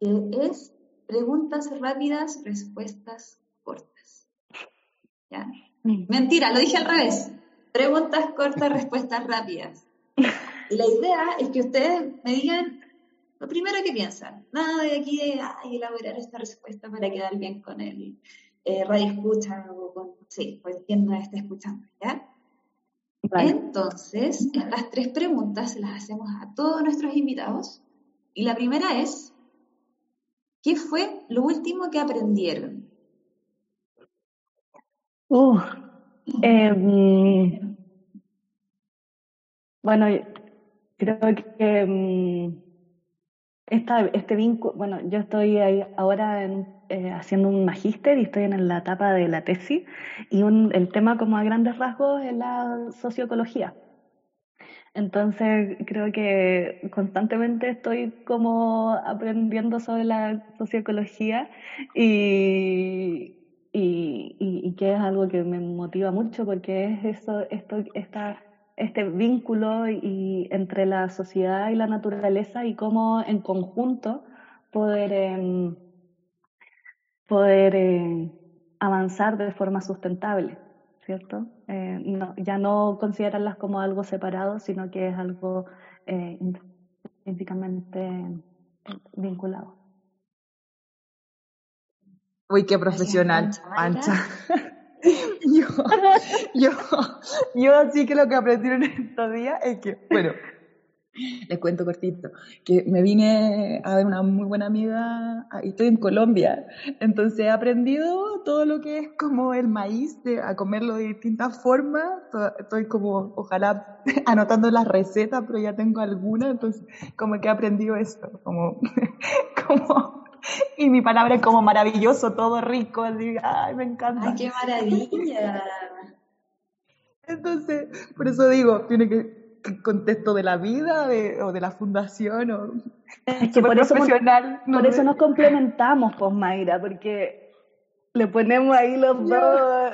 que es preguntas rápidas, respuestas cortas. ¿Ya? Mm. Mentira, lo dije al revés. Preguntas cortas, respuestas rápidas. <laughs> Y la idea es que ustedes me digan Lo primero que piensan, nada de aquí de ay, elaborar esta respuesta para quedar bien con el eh, radio escucha o con, sí, pues quien nos esté escuchando, ¿ya? Entonces, <laughs> estas tres preguntas se las hacemos a todos nuestros invitados. Y la primera es, ¿qué fue lo último que aprendieron? Uh, em, bueno, creo que um, este vínculo, bueno, yo estoy ahí ahora eh, haciendo un magíster y estoy en la etapa de la tesis y el tema como a grandes rasgos es la socioecología. Entonces creo que constantemente estoy como aprendiendo sobre la socioecología y, y, que es algo que me motiva mucho porque es eso, esto, esta, este vínculo y, entre la sociedad y la naturaleza y cómo en conjunto poder, em, poder em, avanzar de forma sustentable, ¿cierto? Eh, ya no considerarlas como algo separado, sino que es algo eh, vinculado. Uy, qué profesional, Ancha. <laughs> yo, yo, yo así que lo que aprendí en estos días es que, bueno, les cuento cortito, que me vine a ver una muy buena amiga, y estoy en Colombia, entonces he aprendido todo lo que es como el maíz, de, a comerlo de distintas formas, estoy como, ojalá, <laughs> anotando las recetas, pero ya tengo algunas, entonces como que he aprendido esto, como, <laughs> como <laughs> y mi palabra es como maravilloso, todo rico, así, ay, me encanta. Ay, qué maravilla. Entonces, por eso digo, tiene que contexto de la vida o de la fundación o es <laughs> que por eso, profesional, por eso nos complementamos pues Mayra porque le ponemos ahí los dos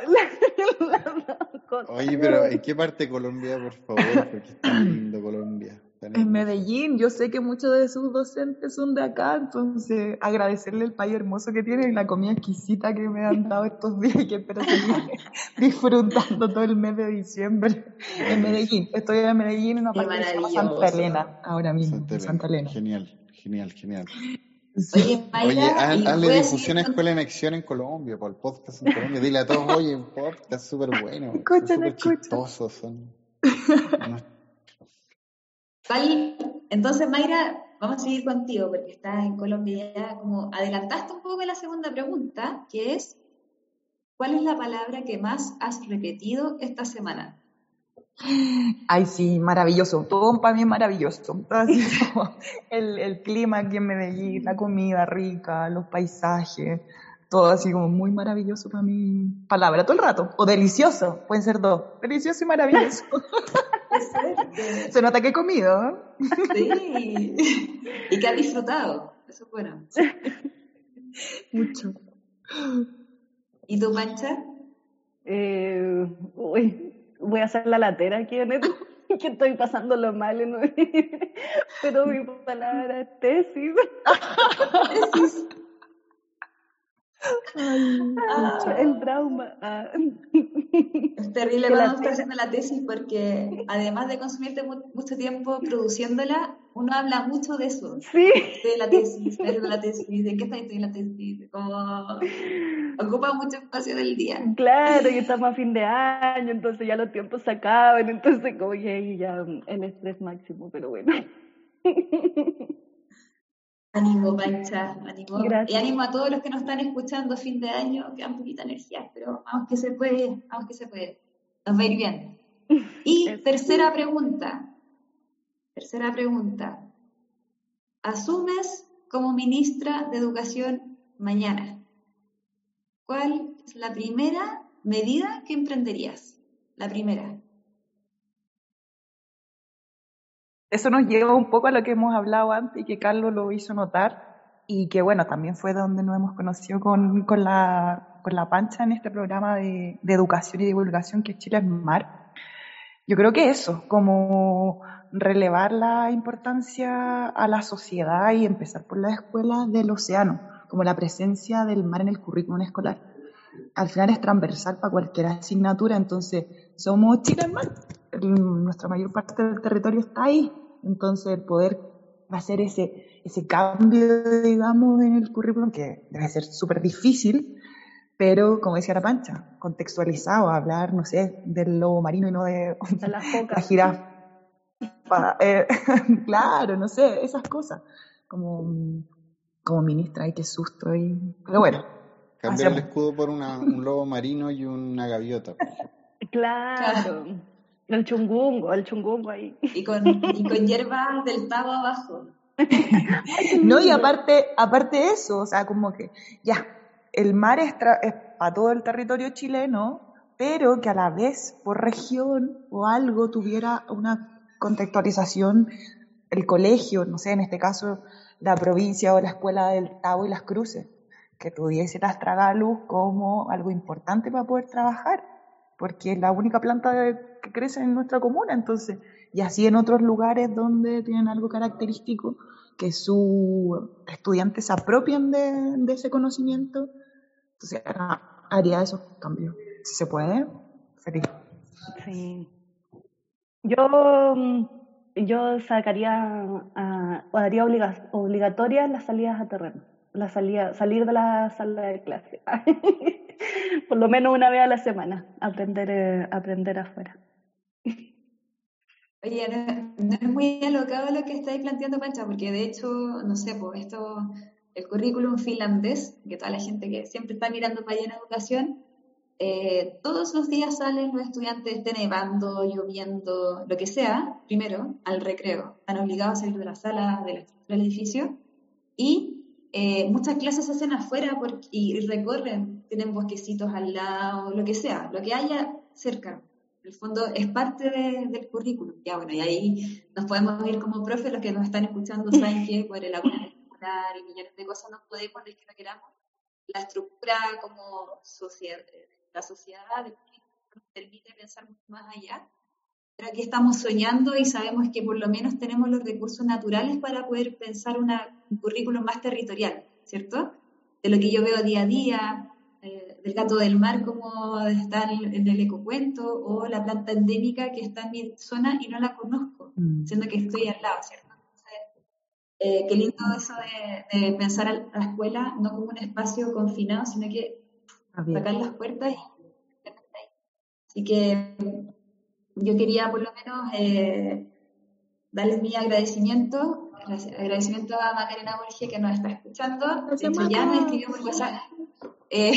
<laughs> oye pero ¿en qué parte de Colombia por favor? porque está lindo Colombia en Medellín, yo sé que muchos de sus docentes son de acá, entonces agradecerle el país hermoso que tienen y la comida exquisita que me han dado estos días y que espero seguir <laughs> disfrutando todo el mes de diciembre en Medellín. Estoy en Medellín en una parte de Santa Elena, ahora mismo, Santa Elena. Genial, genial, genial. Oye, oye hazle difusión a Escuela de Acción en Colombia, por el podcast en Colombia. Dile a todos, oye, un podcast súper bueno. <laughs> Escuchen, escuchen. chistosos <laughs> Entonces, Mayra, vamos a seguir contigo porque estás en Colombia ya como adelantaste un poco la segunda pregunta, que es, ¿cuál es la palabra que más has repetido esta semana? Ay, sí, maravilloso. Todo para mí es maravilloso. <laughs> el, el clima aquí en Medellín, la comida rica, los paisajes, todo así como muy maravilloso para mí. Palabra todo el rato. O delicioso, pueden ser dos. Delicioso y maravilloso. <laughs> Se nota que he comido. Sí. Y que ha disfrutado. Eso es bueno. Mucho. ¿Y tu mancha? Eh, uy, voy a hacer la latera aquí en esto, <laughs> que estoy pasándolo mal, en... <laughs> pero mi palabra es tesis. tesis. Ah, el trauma. Ah. Es terrible cuando estás haciendo la tesis porque además de consumirte mucho tiempo produciéndola, uno habla mucho de eso. Sí. De la tesis, de la tesis, de qué está en la tesis, como ocupa mucho espacio del día. Claro, y estamos a fin de año, entonces ya los tiempos se acaban, entonces como que ya el estrés máximo, pero bueno. Ánimo, Pancha, ánimo. Y ánimo a todos los que nos están escuchando fin de año, que dan poquita energía, pero vamos que se puede, vamos que se puede. Nos va a ir bien. <laughs> Y tercera pregunta. Tercera pregunta. ¿Asumes como ministra de Educación mañana? ¿Cuál es la primera medida que emprenderías? La primera. Eso nos lleva un poco a lo que hemos hablado antes y que Carlos lo hizo notar y que bueno, también fue donde nos hemos conocido con, con, la, con la pancha en este programa de, de, educación y divulgación que Chile es Mar. Yo creo que eso, como relevar la importancia a la sociedad y empezar por las escuelas del océano, como la presencia del mar en el currículum escolar. Al final es transversal para cualquier asignatura, entonces somos Chile es Mar nuestra mayor parte del territorio está ahí. Entonces, el poder va a ser ese, ese cambio, digamos, en el currículum, que debe ser súper difícil, pero como decía la Pancha, contextualizado, hablar, no sé, del lobo marino y no de, la, la jirafa. Eh, <laughs> claro, no sé, esas cosas. Como, como ministra, ay, qué susto. Y... Pero bueno. Cambiar el escudo por una, un lobo marino y una gaviota. <laughs> Claro. El chungungo, el chungungo ahí. Y con, y con hierbas del tabo abajo. <laughs> no, y aparte, aparte eso, o sea, como que ya, el mar es, es para todo el territorio chileno, pero que a la vez por región o algo tuviera una contextualización el colegio, no sé, en este caso la provincia o la escuela del Tabo y las Cruces, que tuviese las Tragaluz como algo importante para poder trabajar, porque es la única planta que crece en nuestra comuna, entonces, y así en otros lugares donde tienen algo característico, que sus estudiantes se apropien de, ese conocimiento, entonces haría esos cambios. Si se puede, feliz. Sí. Yo, mm, yo sacaría, o haría obligatorias las salidas a terreno, la salida, salir de la sala de clase. <laughs> <laughs> Por lo menos una vez a la semana, aprender, eh, aprender afuera. Oye, no, es muy alocado lo que estáis planteando, Pancha, porque de hecho, no sé, pues esto, el currículum finlandés, que toda la gente que siempre está mirando para allá en educación, eh, todos los días salen los estudiantes, esté nevando, lloviendo, lo que sea, primero al recreo. Están obligados a salir de la sala, del edificio. Y eh, muchas clases se hacen afuera porque, y, recorren, tienen bosquecitos al lado, lo que sea, lo que haya cerca. En el fondo es parte del currículum. Ya bueno, y ahí nos podemos ir como profe, los que nos están escuchando <laughs> saben que por el agua y millones de cosas nos podemos decir que no queramos. La estructura como sociedad, la sociedad nos permite pensar mucho más allá. Pero aquí estamos soñando y sabemos que por lo menos tenemos los recursos naturales para poder pensar una, un currículum más territorial, ¿cierto? De lo que yo veo día a día, eh, del gato del mar como está en el ecocuento, o la planta endémica que está en mi zona y no la conozco, mm. siendo que estoy al lado, ¿cierto? Eh, qué lindo eso de, de pensar a la escuela no como un espacio confinado, sino que sacar las puertas y Así que yo quería por lo menos eh, darles mi agradecimiento, agradecimiento a Macarena Borges que nos está escuchando. De hecho, ya me escribió por WhatsApp. Eh,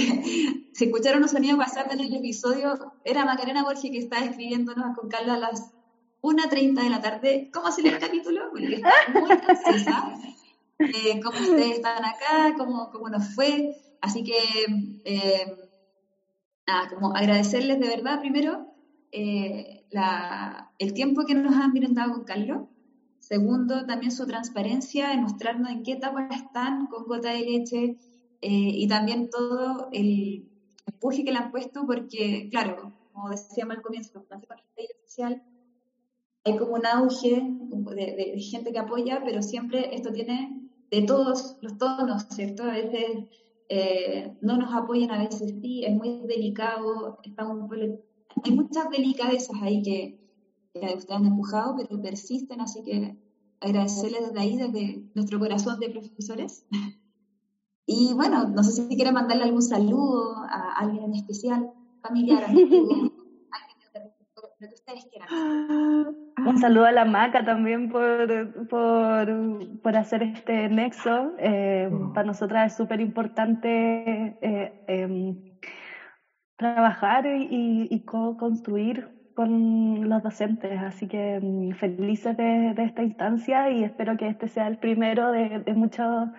<laughs> si escucharon un sonido WhatsApp en el episodio, era Macarena Borges que estaba escribiéndonos con Carla a las 1.30 de la tarde. ¿Cómo hacer el capítulo? Porque está muy ansiosa. Eh, cómo ustedes están acá, cómo, cómo nos fue. Así que, eh, nada, como agradecerles de verdad primero eh, el tiempo que nos han brindado con Carlos. Segundo, también su transparencia en mostrarnos en qué etapa están con gota de leche eh, y también todo el empuje que le han puesto porque, claro, como decíamos al comienzo, la social hay como un auge de, de, gente que apoya, pero siempre esto tiene de todos los tonos, ¿cierto? A veces eh, no nos apoyan a veces sí, es muy delicado, estamos, hay muchas delicadezas ahí que, que ustedes han empujado, pero persisten, así que agradecerles desde ahí, desde nuestro corazón de profesores. <laughs> Y bueno, no sé si quieren mandarle algún saludo a alguien en especial, familiar, <laughs> amigo, lo que ustedes quieran. Un saludo a la Maca también por, por, por hacer este nexo. Eh, mm. Para nosotras es súper importante eh, em, trabajar y, y co-construir con los docentes. Así que mm, felices de, de, esta instancia y espero que este sea el primero de, de muchas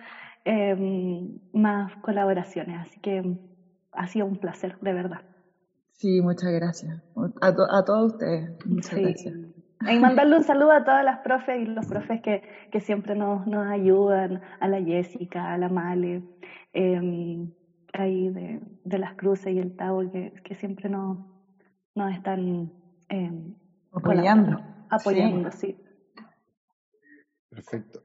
em, más colaboraciones. Así que ha sido un placer, de verdad. Sí, muchas gracias. A, a todos ustedes, muchas gracias. Y mandarle un saludo a todas las profes y los profes que, que siempre nos, nos ayudan, a la Jessica, a la Male, eh, ahí de, de, las cruces y el Tavo, que, que siempre nos, nos están eh, apoyando. Apoyando, sí. Perfecto.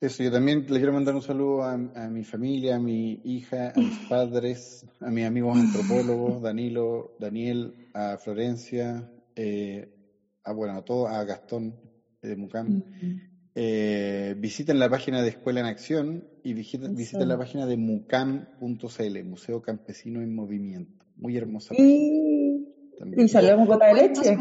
Eso, yo también le quiero mandar un saludo a, a, mi familia, a mi hija, a mis <laughs> padres, a mis amigos antropólogos, Danilo, Daniel, a Florencia, eh, a, bueno, a todo, a Gastón de Mucam, eh, visiten la página de Escuela en Acción y visiten, la página de mucam.cl, Museo Campesino en Movimiento. Muy hermosa página Y, también. y salvemos gota de leche.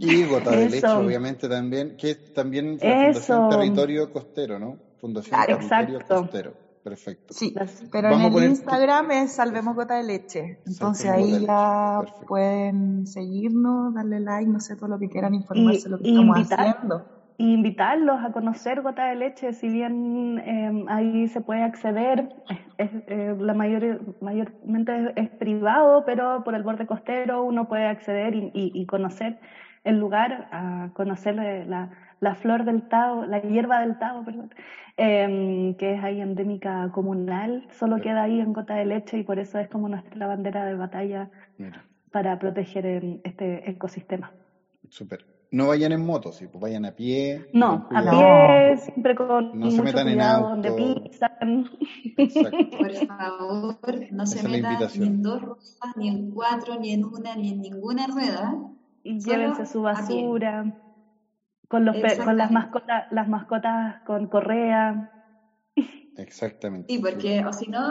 Y Gota de Leche, obviamente, también, que es también la Fundación. Territorio Costero, ¿no? Fundación Claro. Territorio Exacto. Costero. Perfecto. Sí, pero Vamos en el poner- Instagram es Salvemos Gota de Leche. Entonces Salvemos ahí ya perfecto. pueden seguirnos, darle like, no sé, todo lo que quieran informarse de lo que estamos invitar. haciendo. Y invitarlos a conocer Gota de Leche, si bien eh, ahí se puede acceder, es, eh, la mayor, mayormente es, es privado, pero por el borde costero uno puede acceder y, y- y conocer el lugar, a conocer eh, la, la flor del Tao, la hierba del Tao, perdón, eh, que es ahí endémica comunal, solo queda ahí en Gota de Leche y por eso es como nuestra bandera de batalla Mira, para proteger eh, este ecosistema. súper. No vayan en moto, sí, pues vayan a pie. No, a pie, siempre con No se metan en cuidado auto. donde pisan. Exacto. Por favor, no Esa se metan ni en dos ruedas, ni en cuatro, ni en una, ni en ninguna rueda. Y Solo llévense su basura. Con, los pe- con las mascotas, las mascotas con correa. Exactamente. Sí, porque o si no,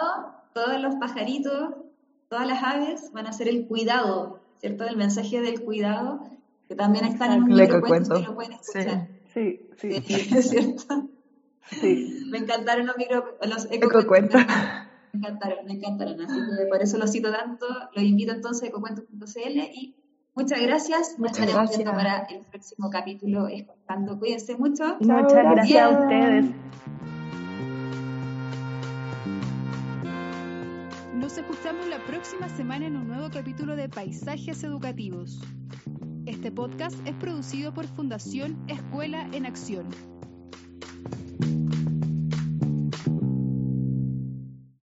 todos los pajaritos, todas las aves van a hacer el cuidado, ¿cierto? El mensaje del cuidado, que también están en un Ecocuento. que lo pueden escuchar. Sí, sí, Sí, es cierto. sí. Me encantaron los micro, los Ecocuentos. Me encantaron, me encantaron. Así que por eso los cito tanto. Los invito entonces a ecocuentos.cl y muchas gracias. Nos Muchas estaremos viendo gracias. para el próximo capítulo. Escuchando. Cuídense mucho. Muchas gracias a ustedes. Nos escuchamos la próxima semana en un nuevo capítulo de Paisajes Educativos. Este podcast es producido por Fundación Escuela en Acción.